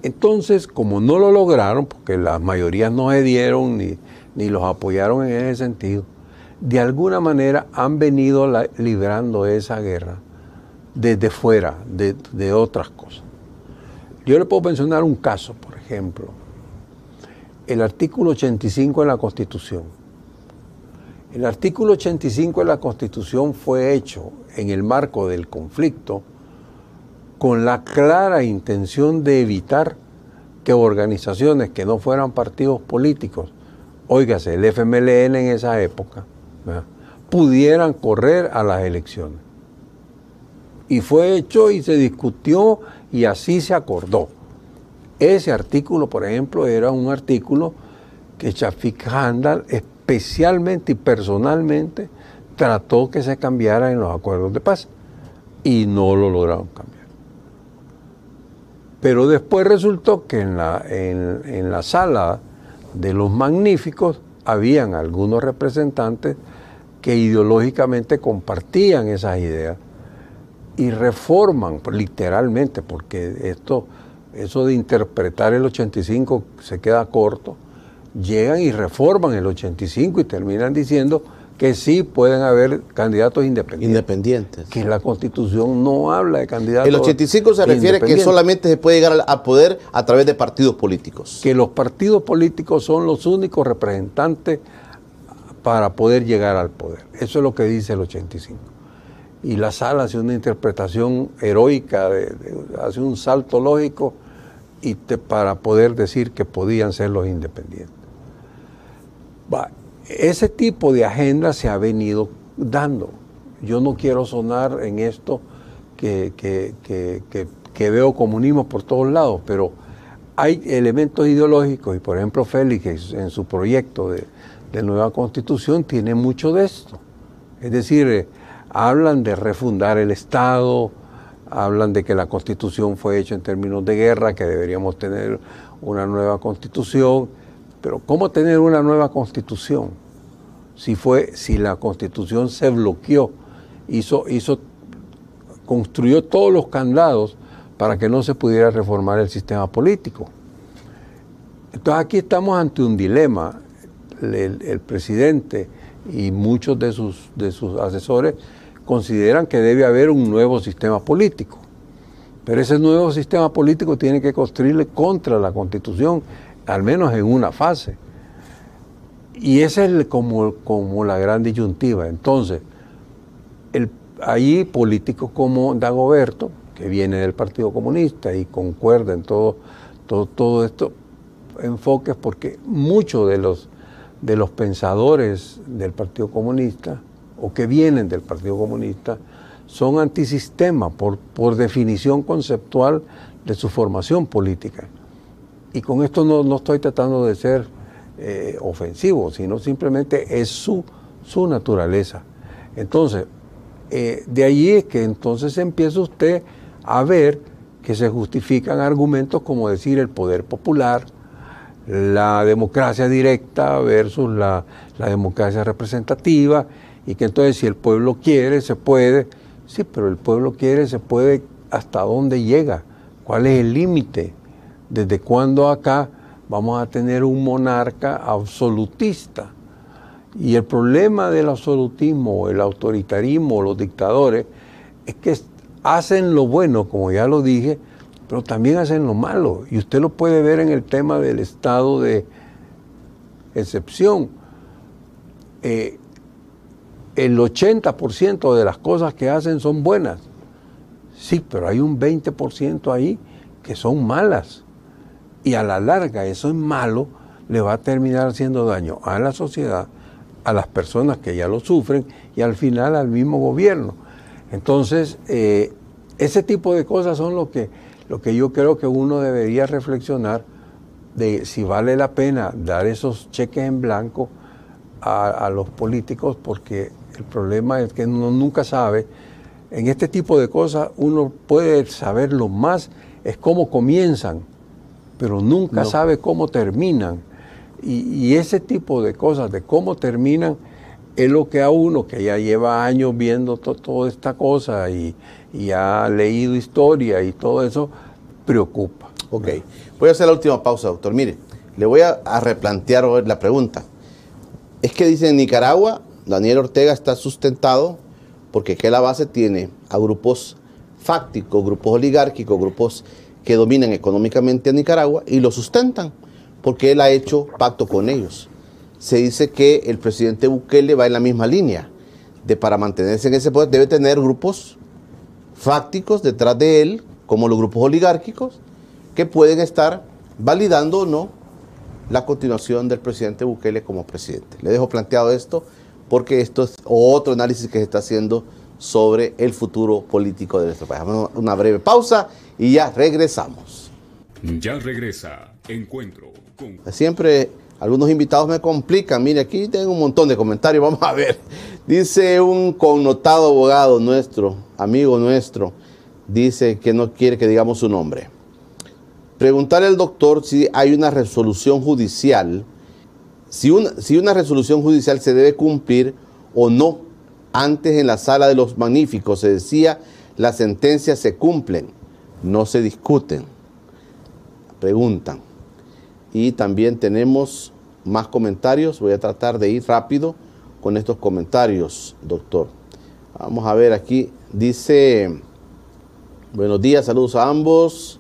Entonces, como no lo lograron, porque las mayorías no se dieron ni, ni los apoyaron en ese sentido, de alguna manera han venido librando esa guerra desde fuera de, otras cosas. Yo le puedo mencionar un caso, por ejemplo, el artículo 85 de la Constitución. El artículo 85 de la Constitución fue hecho en el marco del conflicto con la clara intención de evitar que organizaciones que no fueran partidos políticos, óigase, el FMLN en esa época, pudieran correr a las elecciones. Y fue hecho y se discutió y así se acordó. Ese artículo, por ejemplo, era un artículo que Shafik Handal especialmente y personalmente trató que se cambiara en los acuerdos de paz y no lo lograron cambiar. Pero después resultó que en la, en la sala de los magníficos habían algunos representantes que ideológicamente compartían esas ideas y reforman pues, literalmente, porque esto, eso de interpretar el 85 se queda corto, llegan y reforman el 85 y terminan diciendo que sí pueden haber candidatos independientes. Independientes. Que la constitución no habla de candidatos. El 85 se refiere que solamente se puede llegar al poder a través de partidos políticos. que los partidos políticos son los únicos representantes para poder llegar al poder. Eso es lo que dice el 85. Y la sala hace una interpretación heroica, de- de- hace un salto lógico y para poder decir que podían ser los independientes. ese tipo de agenda se ha venido dando. Yo no quiero sonar en esto que, que veo comunismo por todos lados, pero hay elementos ideológicos y por ejemplo Félix en su proyecto de, nueva constitución tiene mucho de esto. Es decir, eh, hablan de refundar el Estado, hablan de que la constitución fue hecha en términos de guerra, que deberíamos tener una nueva constitución, pero ¿cómo tener una nueva constitución? Si fue, si la constitución se bloqueó, hizo, hizo, construyó todos los candados para que no se pudiera reformar el sistema político. Entonces aquí estamos ante un dilema. El, presidente y muchos de sus, de sus asesores consideran que debe haber un nuevo sistema político. Pero ese nuevo sistema político tiene que construirle contra la constitución, al menos en una fase. Y esa es como, como la gran disyuntiva. Entonces, el, ahí políticos como Dagoberto, que viene del Partido Comunista y concuerda en todo, todo esto, enfoques porque muchos de los, de los pensadores del Partido Comunista o que vienen del Partido Comunista son antisistema por, por definición conceptual de su formación política. Y con esto no, estoy tratando de ser eh, ofensivo, sino simplemente es su, su naturaleza. Entonces, eh, de ahí es que entonces empieza usted a ver que se justifican argumentos como decir el poder popular, la democracia directa versus la, democracia representativa, y que entonces si el pueblo quiere, se puede, sí, pero el pueblo quiere, se puede, ¿hasta dónde llega? ¿Cuál es el límite? ¿Desde cuándo acá vamos a tener un monarca absolutista? Y el problema del absolutismo, el autoritarismo, los dictadores, es que hacen lo bueno, como ya lo dije, pero también hacen lo malo. Y usted lo puede ver en el tema del estado de excepción. Eh, el 80% de las cosas que hacen son buenas. Sí, pero hay un 20% ahí que son malas. Y a la larga eso es malo, le va a terminar haciendo daño a la sociedad, a las personas que ya lo sufren y al final al mismo gobierno. Entonces, eh, ese tipo de cosas son lo que, lo que yo creo que uno debería reflexionar de si vale la pena dar esos cheques en blanco a, los políticos, porque el problema es que uno nunca sabe. En este tipo de cosas uno puede saber lo más, es cómo comienzan, pero nunca sabe cómo terminan. y, ese tipo de cosas, de cómo terminan, es lo que a uno que ya lleva años viendo toda esta cosa y, ha leído historia y todo eso, preocupa. Ok, voy a hacer la última pausa, doctor. Mire, le voy a, replantear la pregunta. Es que dice en Nicaragua, Daniel Ortega está sustentado porque que la base tiene a grupos fácticos, grupos oligárquicos, grupos que dominan económicamente a Nicaragua y lo sustentan porque él ha hecho pacto con ellos se dice que el presidente Bukele va en la misma línea, de para mantenerse en ese poder debe tener grupos fácticos detrás de él, como los grupos oligárquicos, que pueden estar validando o no la continuación del presidente Bukele como presidente. Le dejo planteado esto porque esto es otro análisis que se está haciendo sobre el futuro político de nuestro país. Vamos a una breve pausa y ya regresamos. Ya regresa Encuentro con... Siempre algunos invitados me complican. Mire, aquí tengo un montón de comentarios. Vamos a ver. Dice un connotado abogado nuestro, amigo nuestro, dice que no quiere que digamos su nombre. Preguntarle al doctor si hay una resolución judicial, si una, resolución judicial se debe cumplir o no. Antes en la sala de los magníficos se decía, las sentencias se cumplen, no se discuten. Preguntan. Y también tenemos más comentarios. Voy a tratar de ir rápido con estos comentarios, doctor. Vamos a ver aquí. Dice, buenos días, saludos a ambos.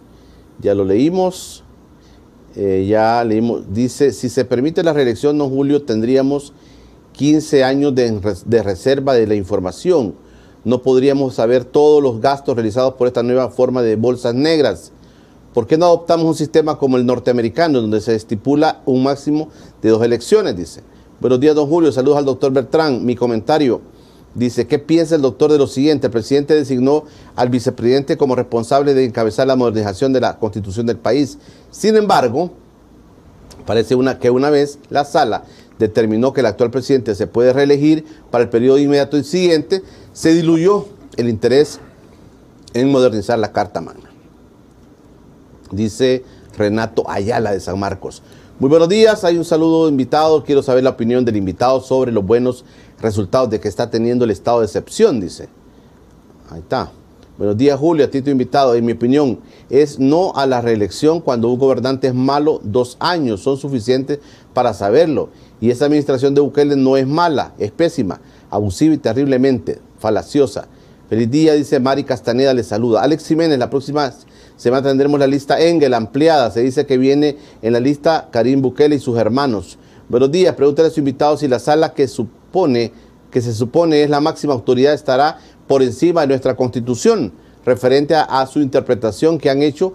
Ya lo leímos. Eh, ya leímos. Dice, si se permite la reelección, don Julio, tendríamos 15 años de, de reserva de la información. No podríamos saber todos los gastos realizados por esta nueva forma de bolsas negras ¿Por qué no adoptamos un sistema como el norteamericano, donde se estipula un máximo de dos elecciones? Dice. Buenos días, don Julio. Saludos al doctor Bertrán. Mi comentario dice, ¿qué piensa el doctor de lo siguiente? El presidente designó al vicepresidente como responsable de encabezar la modernización de la constitución del país. Sin embargo, parece una, que una vez la sala determinó que el actual presidente se puede reelegir para el periodo inmediato y siguiente, se diluyó el interés en modernizar la Carta Magna dice Renato Ayala de San Marcos. Muy buenos días, hay un saludo invitado, quiero saber la opinión del invitado sobre los buenos resultados de que está teniendo el estado de excepción, dice. Ahí está. Buenos días, Julio, a ti tu invitado. En mi opinión, es no a la reelección cuando un gobernante es malo, dos años son suficientes para saberlo. Y esa administración de Bukele no es mala, es pésima, abusiva y terriblemente falaciosa. Feliz día, dice Mari Castaneda, le saluda. Alex Jiménez, la próxima semana tendremos la lista Engel ampliada. Se dice que viene en la lista Karim Bukele y sus hermanos. Buenos días, pregúntale a su invitado si la sala que supone que se supone es la máxima autoridad estará por encima de nuestra constitución, referente a, su interpretación que han hecho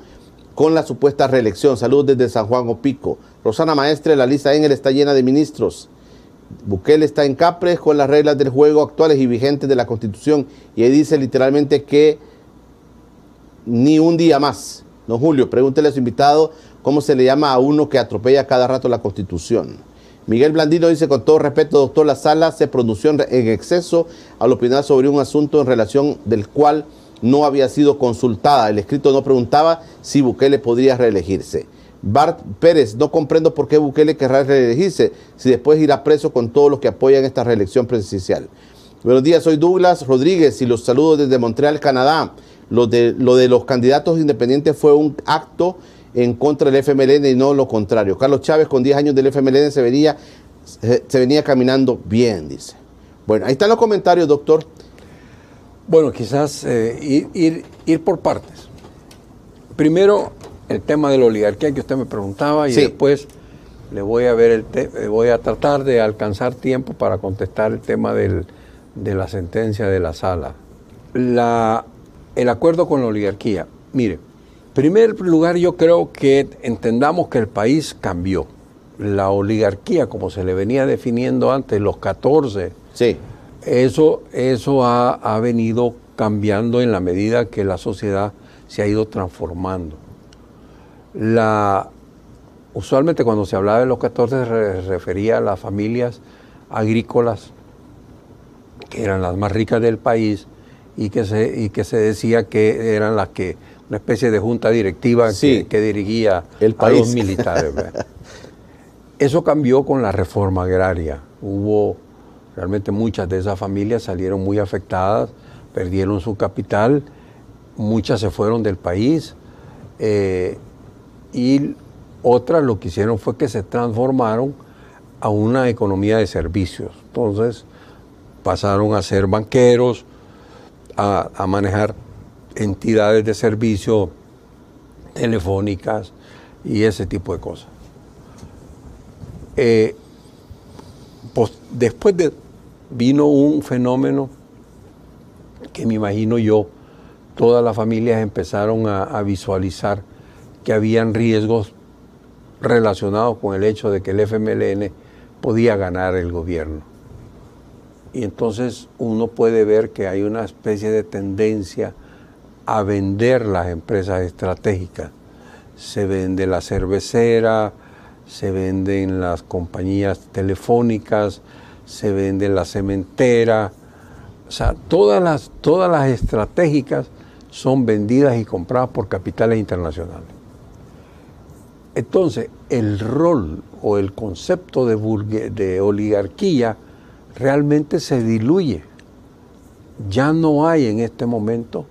con la supuesta reelección. Saludos desde San Juan Opico. Rosana Maestre, la lista Engel está llena de ministros. Bukele está en Capres con las reglas del juego actuales y vigentes de la Constitución y ahí dice literalmente que ni un día más. Don Julio, pregúntele a su invitado cómo se le llama a uno que atropella cada rato la Constitución. Miguel Blandino dice con todo respeto, doctor, la sala se pronunció en exceso al opinar sobre un asunto en relación del cual no había sido consultada. El escrito no preguntaba si Bukele podría reelegirse. Bart Pérez, no comprendo por qué Bukele querrá reelegirse si después irá preso con todos los que apoyan esta reelección presidencial. Buenos días, soy Douglas Rodríguez y los saludo desde Montreal, Canadá. Lo de, lo de los candidatos independientes fue un acto en contra del FMLN y no lo contrario. Carlos Chávez, con 10 años del FMLN, se venía, se venía caminando bien, dice. Bueno, ahí están los comentarios, doctor. Bueno, quizás eh, ir, ir, por partes. Primero, el tema de la oligarquía que usted me preguntaba y después le voy a ver el voy a tratar de alcanzar tiempo para contestar el tema del, de la sentencia de la sala. La el acuerdo con la oligarquía. Mire, primer lugar yo creo que entendamos que el país cambió. La oligarquía, como se le venía definiendo antes, los 14, sí. eso, eso ha, venido cambiando en la medida que la sociedad se ha ido transformando. La, usualmente cuando se hablaba de los 14 se refería a las familias agrícolas, que eran las más ricas del país, y que se, y que se decía que eran las que, una especie de junta directiva que, dirigía el país. a los militares. (laughs) Eso cambió con la reforma agraria. Hubo, realmente muchas de esas familias salieron muy afectadas, perdieron su capital, muchas se fueron del país eh, y otras lo que hicieron fue que se transformaron a una economía de servicios. Entonces pasaron a ser banqueros, a, manejar entidades de servicio telefónicas y ese tipo de cosas. Eh, después de, vino un fenómeno que me imagino yo, todas las familias empezaron a, a, visualizar que habían riesgos relacionados con el hecho de que el FMLN podía ganar el gobierno. Y entonces uno puede ver que hay una especie de tendencia a vender las empresas estratégicas. Se vende la cervecera, se venden las compañías telefónicas, se vende la cementera. O sea, todas las, todas las estratégicas son vendidas y compradas por capitales internacionales. Entonces, el rol o el concepto de, de oligarquía realmente se diluye. Ya no hay en este momento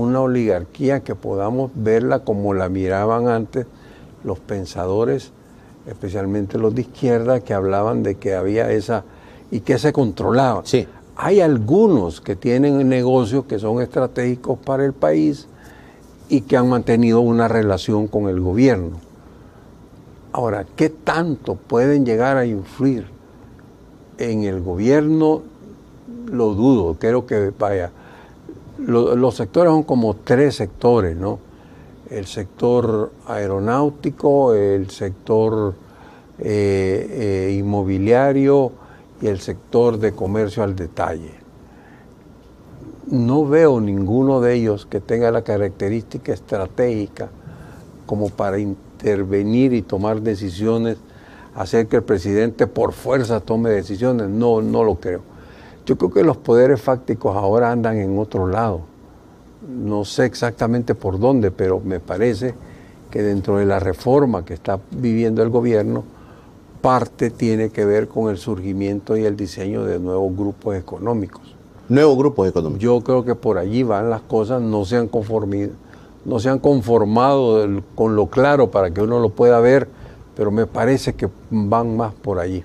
una oligarquía que podamos verla como la miraban antes los pensadores, especialmente los de izquierda, que hablaban de que había esa y que se controlaba. Sí. Hay algunos que tienen negocios que son estratégicos para el país y que han mantenido una relación con el gobierno. Ahora, ¿qué tanto pueden llegar a influir en el gobierno lo dudo, creo que vaya. Los sectores son como tres sectores, ¿no? el sector aeronáutico, el sector eh, eh, inmobiliario y el sector de comercio al detalle. No veo ninguno de ellos que tenga la característica estratégica como para intervenir y tomar decisiones, hacer que el presidente por fuerza tome decisiones. No, no lo creo. Yo creo que los poderes fácticos ahora andan en otro lado. No sé exactamente por dónde, pero me parece que dentro de la reforma que está viviendo el gobierno, parte tiene que ver con el surgimiento y el diseño de nuevos grupos económicos. Nuevos grupos económicos. Yo creo que por allí van las cosas, no se han conformido, no se han conformado con lo claro para que uno lo pueda ver, pero me parece que van más por allí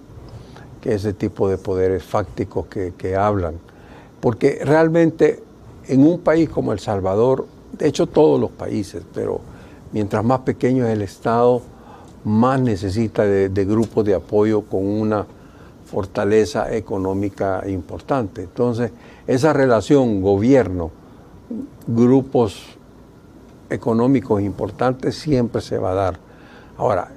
que ese tipo de poderes fácticos que, que hablan. Porque realmente en un país como El Salvador, de hecho todos los países, pero mientras más pequeño es el Estado, más necesita de, grupos de apoyo con una fortaleza económica importante. Entonces, esa relación gobierno, grupos económicos importantes siempre se va a dar. Ahora,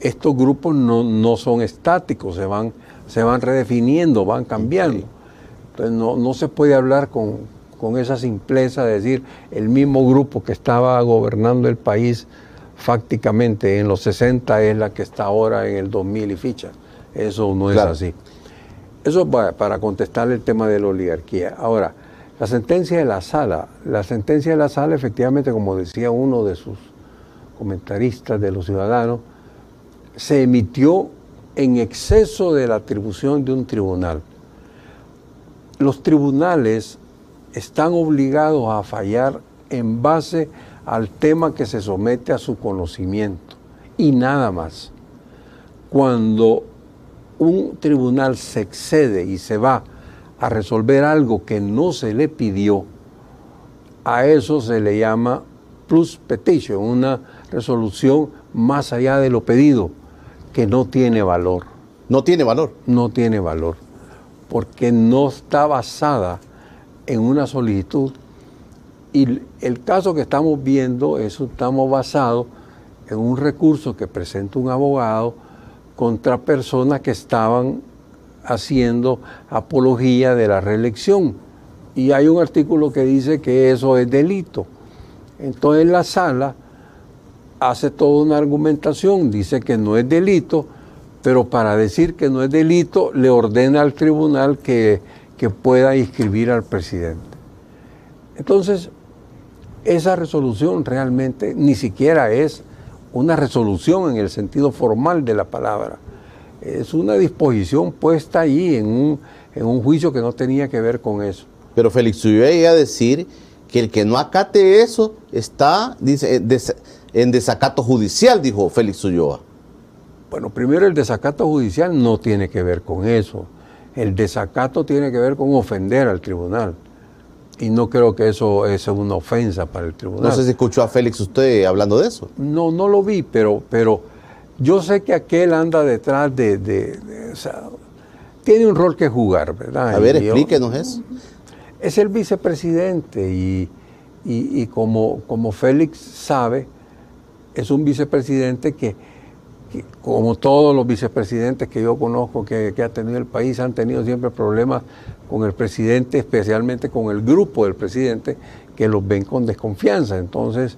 estos grupos no, son estáticos, se van, se van redefiniendo, van cambiando. Entonces, no, no se puede hablar con, con esa simpleza de decir el mismo grupo que estaba gobernando el país fácticamente en los 60 es la que está ahora en el 2000 y ficha. Eso no es así. Eso para, para contestar el tema de la oligarquía. Ahora, la sentencia de la sala, la sentencia de la sala efectivamente, como decía uno de sus comentaristas de los ciudadanos, se emitió en exceso de la atribución de un tribunal. Los tribunales están obligados a fallar en base al tema que se somete a su conocimiento y nada más. Cuando un tribunal se excede y se va a resolver algo que no se le pidió, a eso se le llama plus petition, una resolución más allá de lo pedido, que no tiene valor. No tiene valor. No tiene valor, porque no está basada en una solicitud y el caso que estamos viendo, eso estamos basados en un recurso que presenta un abogado contra personas que estaban haciendo apología de la reelección. Y hay un artículo que dice que eso es delito. Entonces la sala hace toda una argumentación, dice que no es delito, pero para decir que no es delito le ordena al tribunal que, que pueda inscribir al presidente. Entonces, esa resolución realmente ni siquiera es una resolución en el sentido formal de la palabra. Es una disposición puesta ahí en un, en un juicio que no tenía que ver con eso. Pero Félix iba a decir que el que no acate eso está dice, en desacato judicial, dijo Félix Ulloa. Bueno, primero el desacato judicial no tiene que ver con eso. El desacato tiene que ver con ofender al tribunal. Y no creo que eso es una ofensa para el tribunal. No sé si escuchó a Félix usted hablando de eso. No, no lo vi, pero, pero yo sé que aquel anda detrás de... o sea, tiene un rol que jugar, ¿verdad? A ver, explíquenos eso. Es el vicepresidente y, y, como, como Félix sabe, es un vicepresidente que, como todos los vicepresidentes que yo conozco que, ha tenido el país, han tenido siempre problemas con el presidente, especialmente con el grupo del presidente, que los ven con desconfianza. Entonces,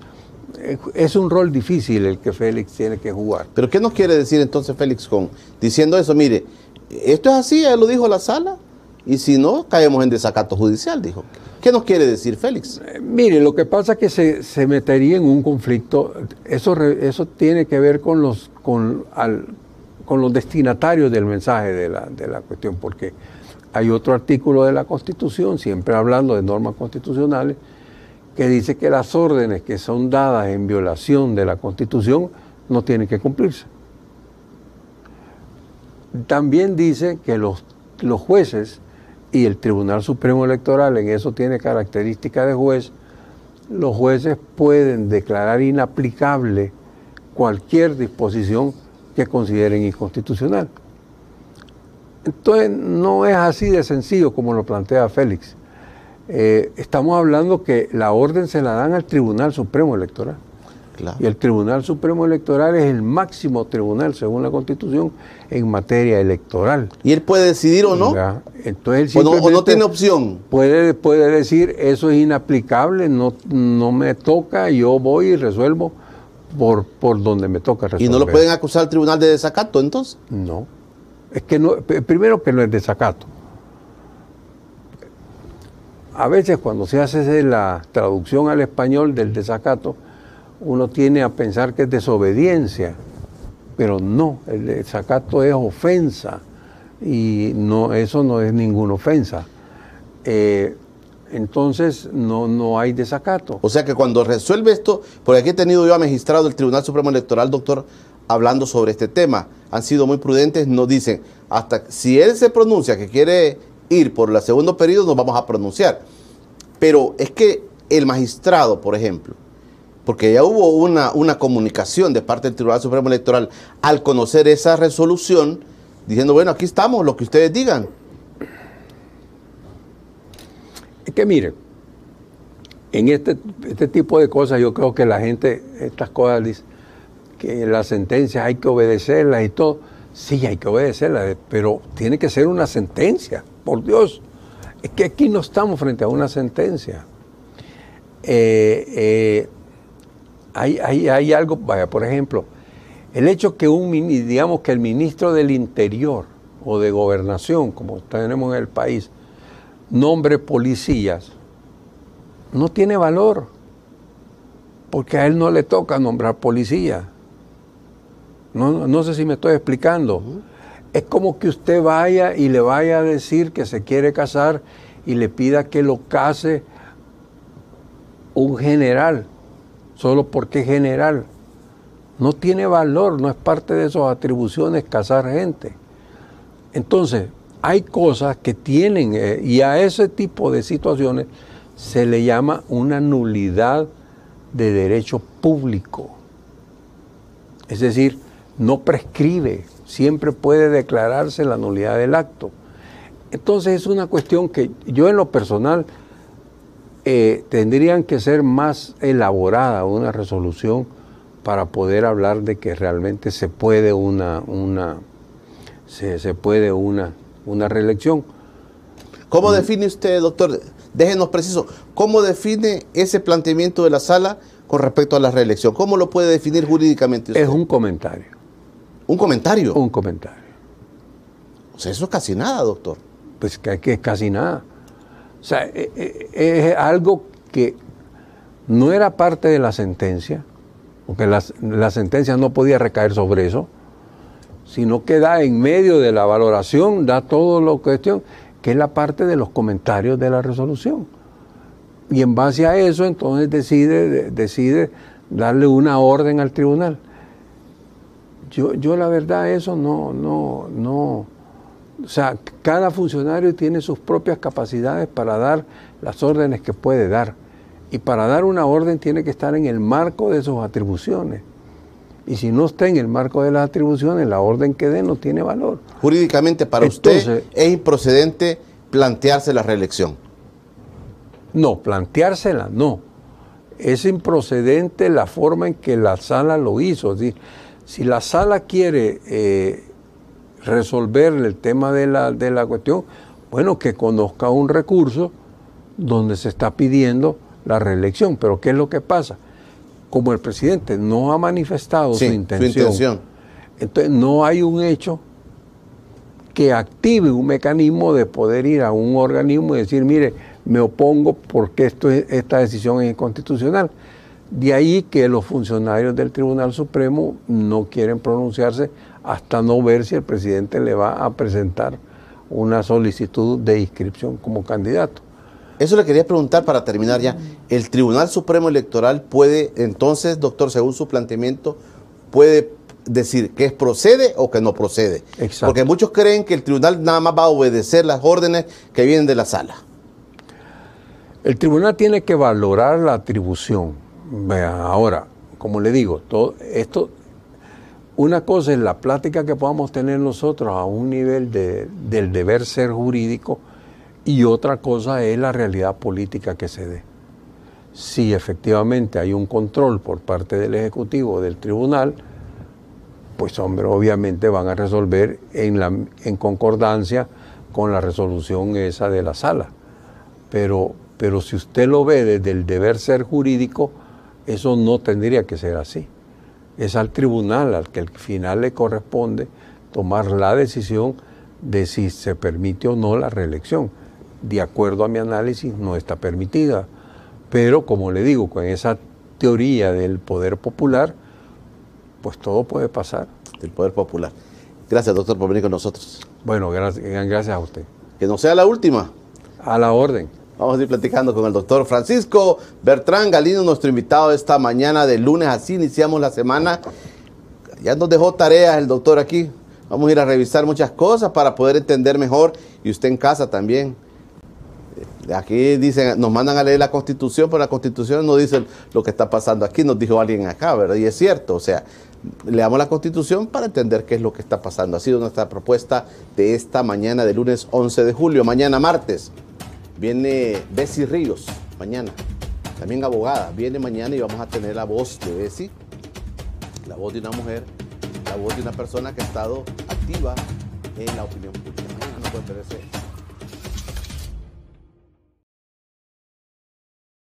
eh, es un rol difícil el que Félix tiene que jugar. ¿Pero qué nos quiere decir entonces Félix con diciendo eso? Mire, esto es así, ya lo dijo la sala, y si no, caemos en desacato judicial, dijo. ¿Qué nos quiere decir Félix? Eh, mire, lo que pasa es que se, se, metería en un conflicto, eso, eso tiene que ver con los, con, al, con los destinatarios del mensaje de la, de la cuestión, porque hay otro artículo de la Constitución, siempre hablando de normas constitucionales, que dice que las órdenes que son dadas en violación de la Constitución no tienen que cumplirse. También dice que los, los jueces y el Tribunal Supremo Electoral en eso tiene característica de juez, los jueces pueden declarar inaplicable cualquier disposición que consideren inconstitucional. Entonces no es así de sencillo como lo plantea Félix. Eh, estamos hablando que la orden se la dan al Tribunal Supremo Electoral. Claro. Y el Tribunal Supremo Electoral es el máximo tribunal, según la Constitución, en materia electoral. ¿Y él puede decidir o no? Entonces, él ¿O no, o no simplemente tiene opción? Puede, puede decir, eso es inaplicable, no, no me toca, yo voy y resuelvo por, por donde me toca resolver. ¿Y no lo pueden acusar al tribunal de desacato entonces? No. Es que no, primero que no es desacato. A veces cuando se hace la traducción al español del desacato, uno tiene a pensar que es desobediencia, pero no, el desacato es ofensa y no, eso no es ninguna ofensa. Eh, entonces no, no hay desacato. O sea que cuando resuelve esto, porque aquí he tenido yo a magistrado del Tribunal Supremo Electoral, doctor, hablando sobre este tema. Han sido muy prudentes, nos dicen, hasta si él se pronuncia que quiere ir por el segundo periodo, nos vamos a pronunciar. Pero es que el magistrado, por ejemplo, porque ya hubo una, una comunicación de parte del Tribunal Supremo Electoral al conocer esa resolución, diciendo, bueno, aquí estamos, lo que ustedes digan. Es que miren, en este, este tipo de cosas yo creo que la gente, estas cosas dice que las sentencias hay que obedecerlas y todo. Sí, hay que obedecerlas, pero tiene que ser una sentencia, por Dios. Es que aquí no estamos frente a una sentencia. Eh, eh, hay, hay- hay algo, vaya, por ejemplo, el hecho que un, digamos que el ministro del Interior o de Gobernación, como tenemos en el país, nombre policías, no tiene valor, porque a él no le toca nombrar policía. No, no sé si me estoy explicando. Es como que usted vaya y le vaya a decir que se quiere casar y le pida que lo case un general, solo porque es general. No tiene valor, no es parte de sus atribuciones casar gente. Entonces, hay cosas que tienen, eh, y a ese tipo de situaciones se le llama una nulidad de derecho público. Es decir, no prescribe, siempre puede declararse la nulidad del acto. Entonces es una cuestión que yo en lo personal eh, tendrían que ser más elaborada una resolución para poder hablar de que realmente se puede una, una se, se puede una, una reelección. ¿Cómo define usted, doctor? Déjenos preciso, ¿cómo define ese planteamiento de la sala con respecto a la reelección? ¿Cómo lo puede definir jurídicamente usted? Es un comentario, ¿Un comentario. un comentario. O sea, eso es casi nada, doctor. Pues que, que es casi nada. O sea, e- e- es, algo que no era parte de la sentencia, porque la, la sentencia no podía recaer sobre eso, sino que da en medio de la valoración, da todo lo cuestión, que es la parte de los comentarios de la resolución. Y en base a eso, entonces decide, de- decide darle una orden al tribunal. Yo, yo la verdad eso no, no, no, o sea, cada funcionario tiene sus propias capacidades para dar las órdenes que puede dar. Y para dar una orden tiene que estar en el marco de sus atribuciones. Y si no está en el marco de las atribuciones, la orden que dé no tiene valor. Jurídicamente, para usted es improcedente plantearse la reelección. No, planteársela, no. Es improcedente la forma en que la sala lo hizo. Es decir, si la sala quiere eh, resolver el tema de la, de la cuestión, bueno, que conozca un recurso donde se está pidiendo la reelección. Pero ¿qué es lo que pasa? Como el presidente no ha manifestado Sí, su su intención, entonces no hay un hecho que active un mecanismo de poder ir a un organismo y decir, mire, me opongo porque esto es- esta decisión es inconstitucional. De ahí que los funcionarios del Tribunal Supremo no quieren pronunciarse hasta no ver si el presidente le va a presentar una solicitud de inscripción como candidato. Eso le quería preguntar para terminar ya. ¿El Tribunal Supremo Electoral puede, entonces, doctor, según su planteamiento, puede decir que es procede o que no procede? Exacto. Porque muchos creen que el tribunal nada más va a obedecer las órdenes que vienen de la sala. El tribunal tiene que valorar la atribución. Vea, ahora, como le digo, todo esto, una cosa es la plática que podamos tener nosotros a un nivel de- del deber ser jurídico y otra cosa es la realidad política que se dé. si efectivamente hay un control por parte del Ejecutivo o del Tribunal, pues hombre, obviamente van a resolver en, en concordancia con la resolución esa de la sala. Pero, pero si usted lo ve desde el deber ser jurídico, eso no tendría que ser así. Es al tribunal al que al final le corresponde tomar la decisión de si se permite o no la reelección. De acuerdo a mi análisis, no está permitida. Pero como le digo, con esa teoría del poder popular, pues todo puede pasar. Del poder popular. Gracias, doctor, por venir con nosotros. Bueno, gracias, gracias a usted. Que no sea la última. A la orden. Vamos a ir platicando con el doctor Francisco Bertrán Galino, nuestro invitado esta mañana de lunes. Así iniciamos la semana. Ya nos dejó tareas el doctor aquí. Vamos a ir a revisar muchas cosas para poder entender mejor y usted en casa también. Aquí dicen, nos mandan a leer la constitución, pero la constitución no dice lo que está pasando aquí, nos dijo alguien acá, ¿verdad? Y es cierto, o sea, leamos la constitución para entender qué es lo que está pasando. Ha sido nuestra propuesta de esta mañana de lunes 11 de julio. Mañana martes viene Bessie Ríos, mañana, también abogada, viene mañana y vamos a tener la voz de Bessie, la voz de una mujer, la voz de una persona que ha estado activa en la opinión pública. Mañana no puede perderse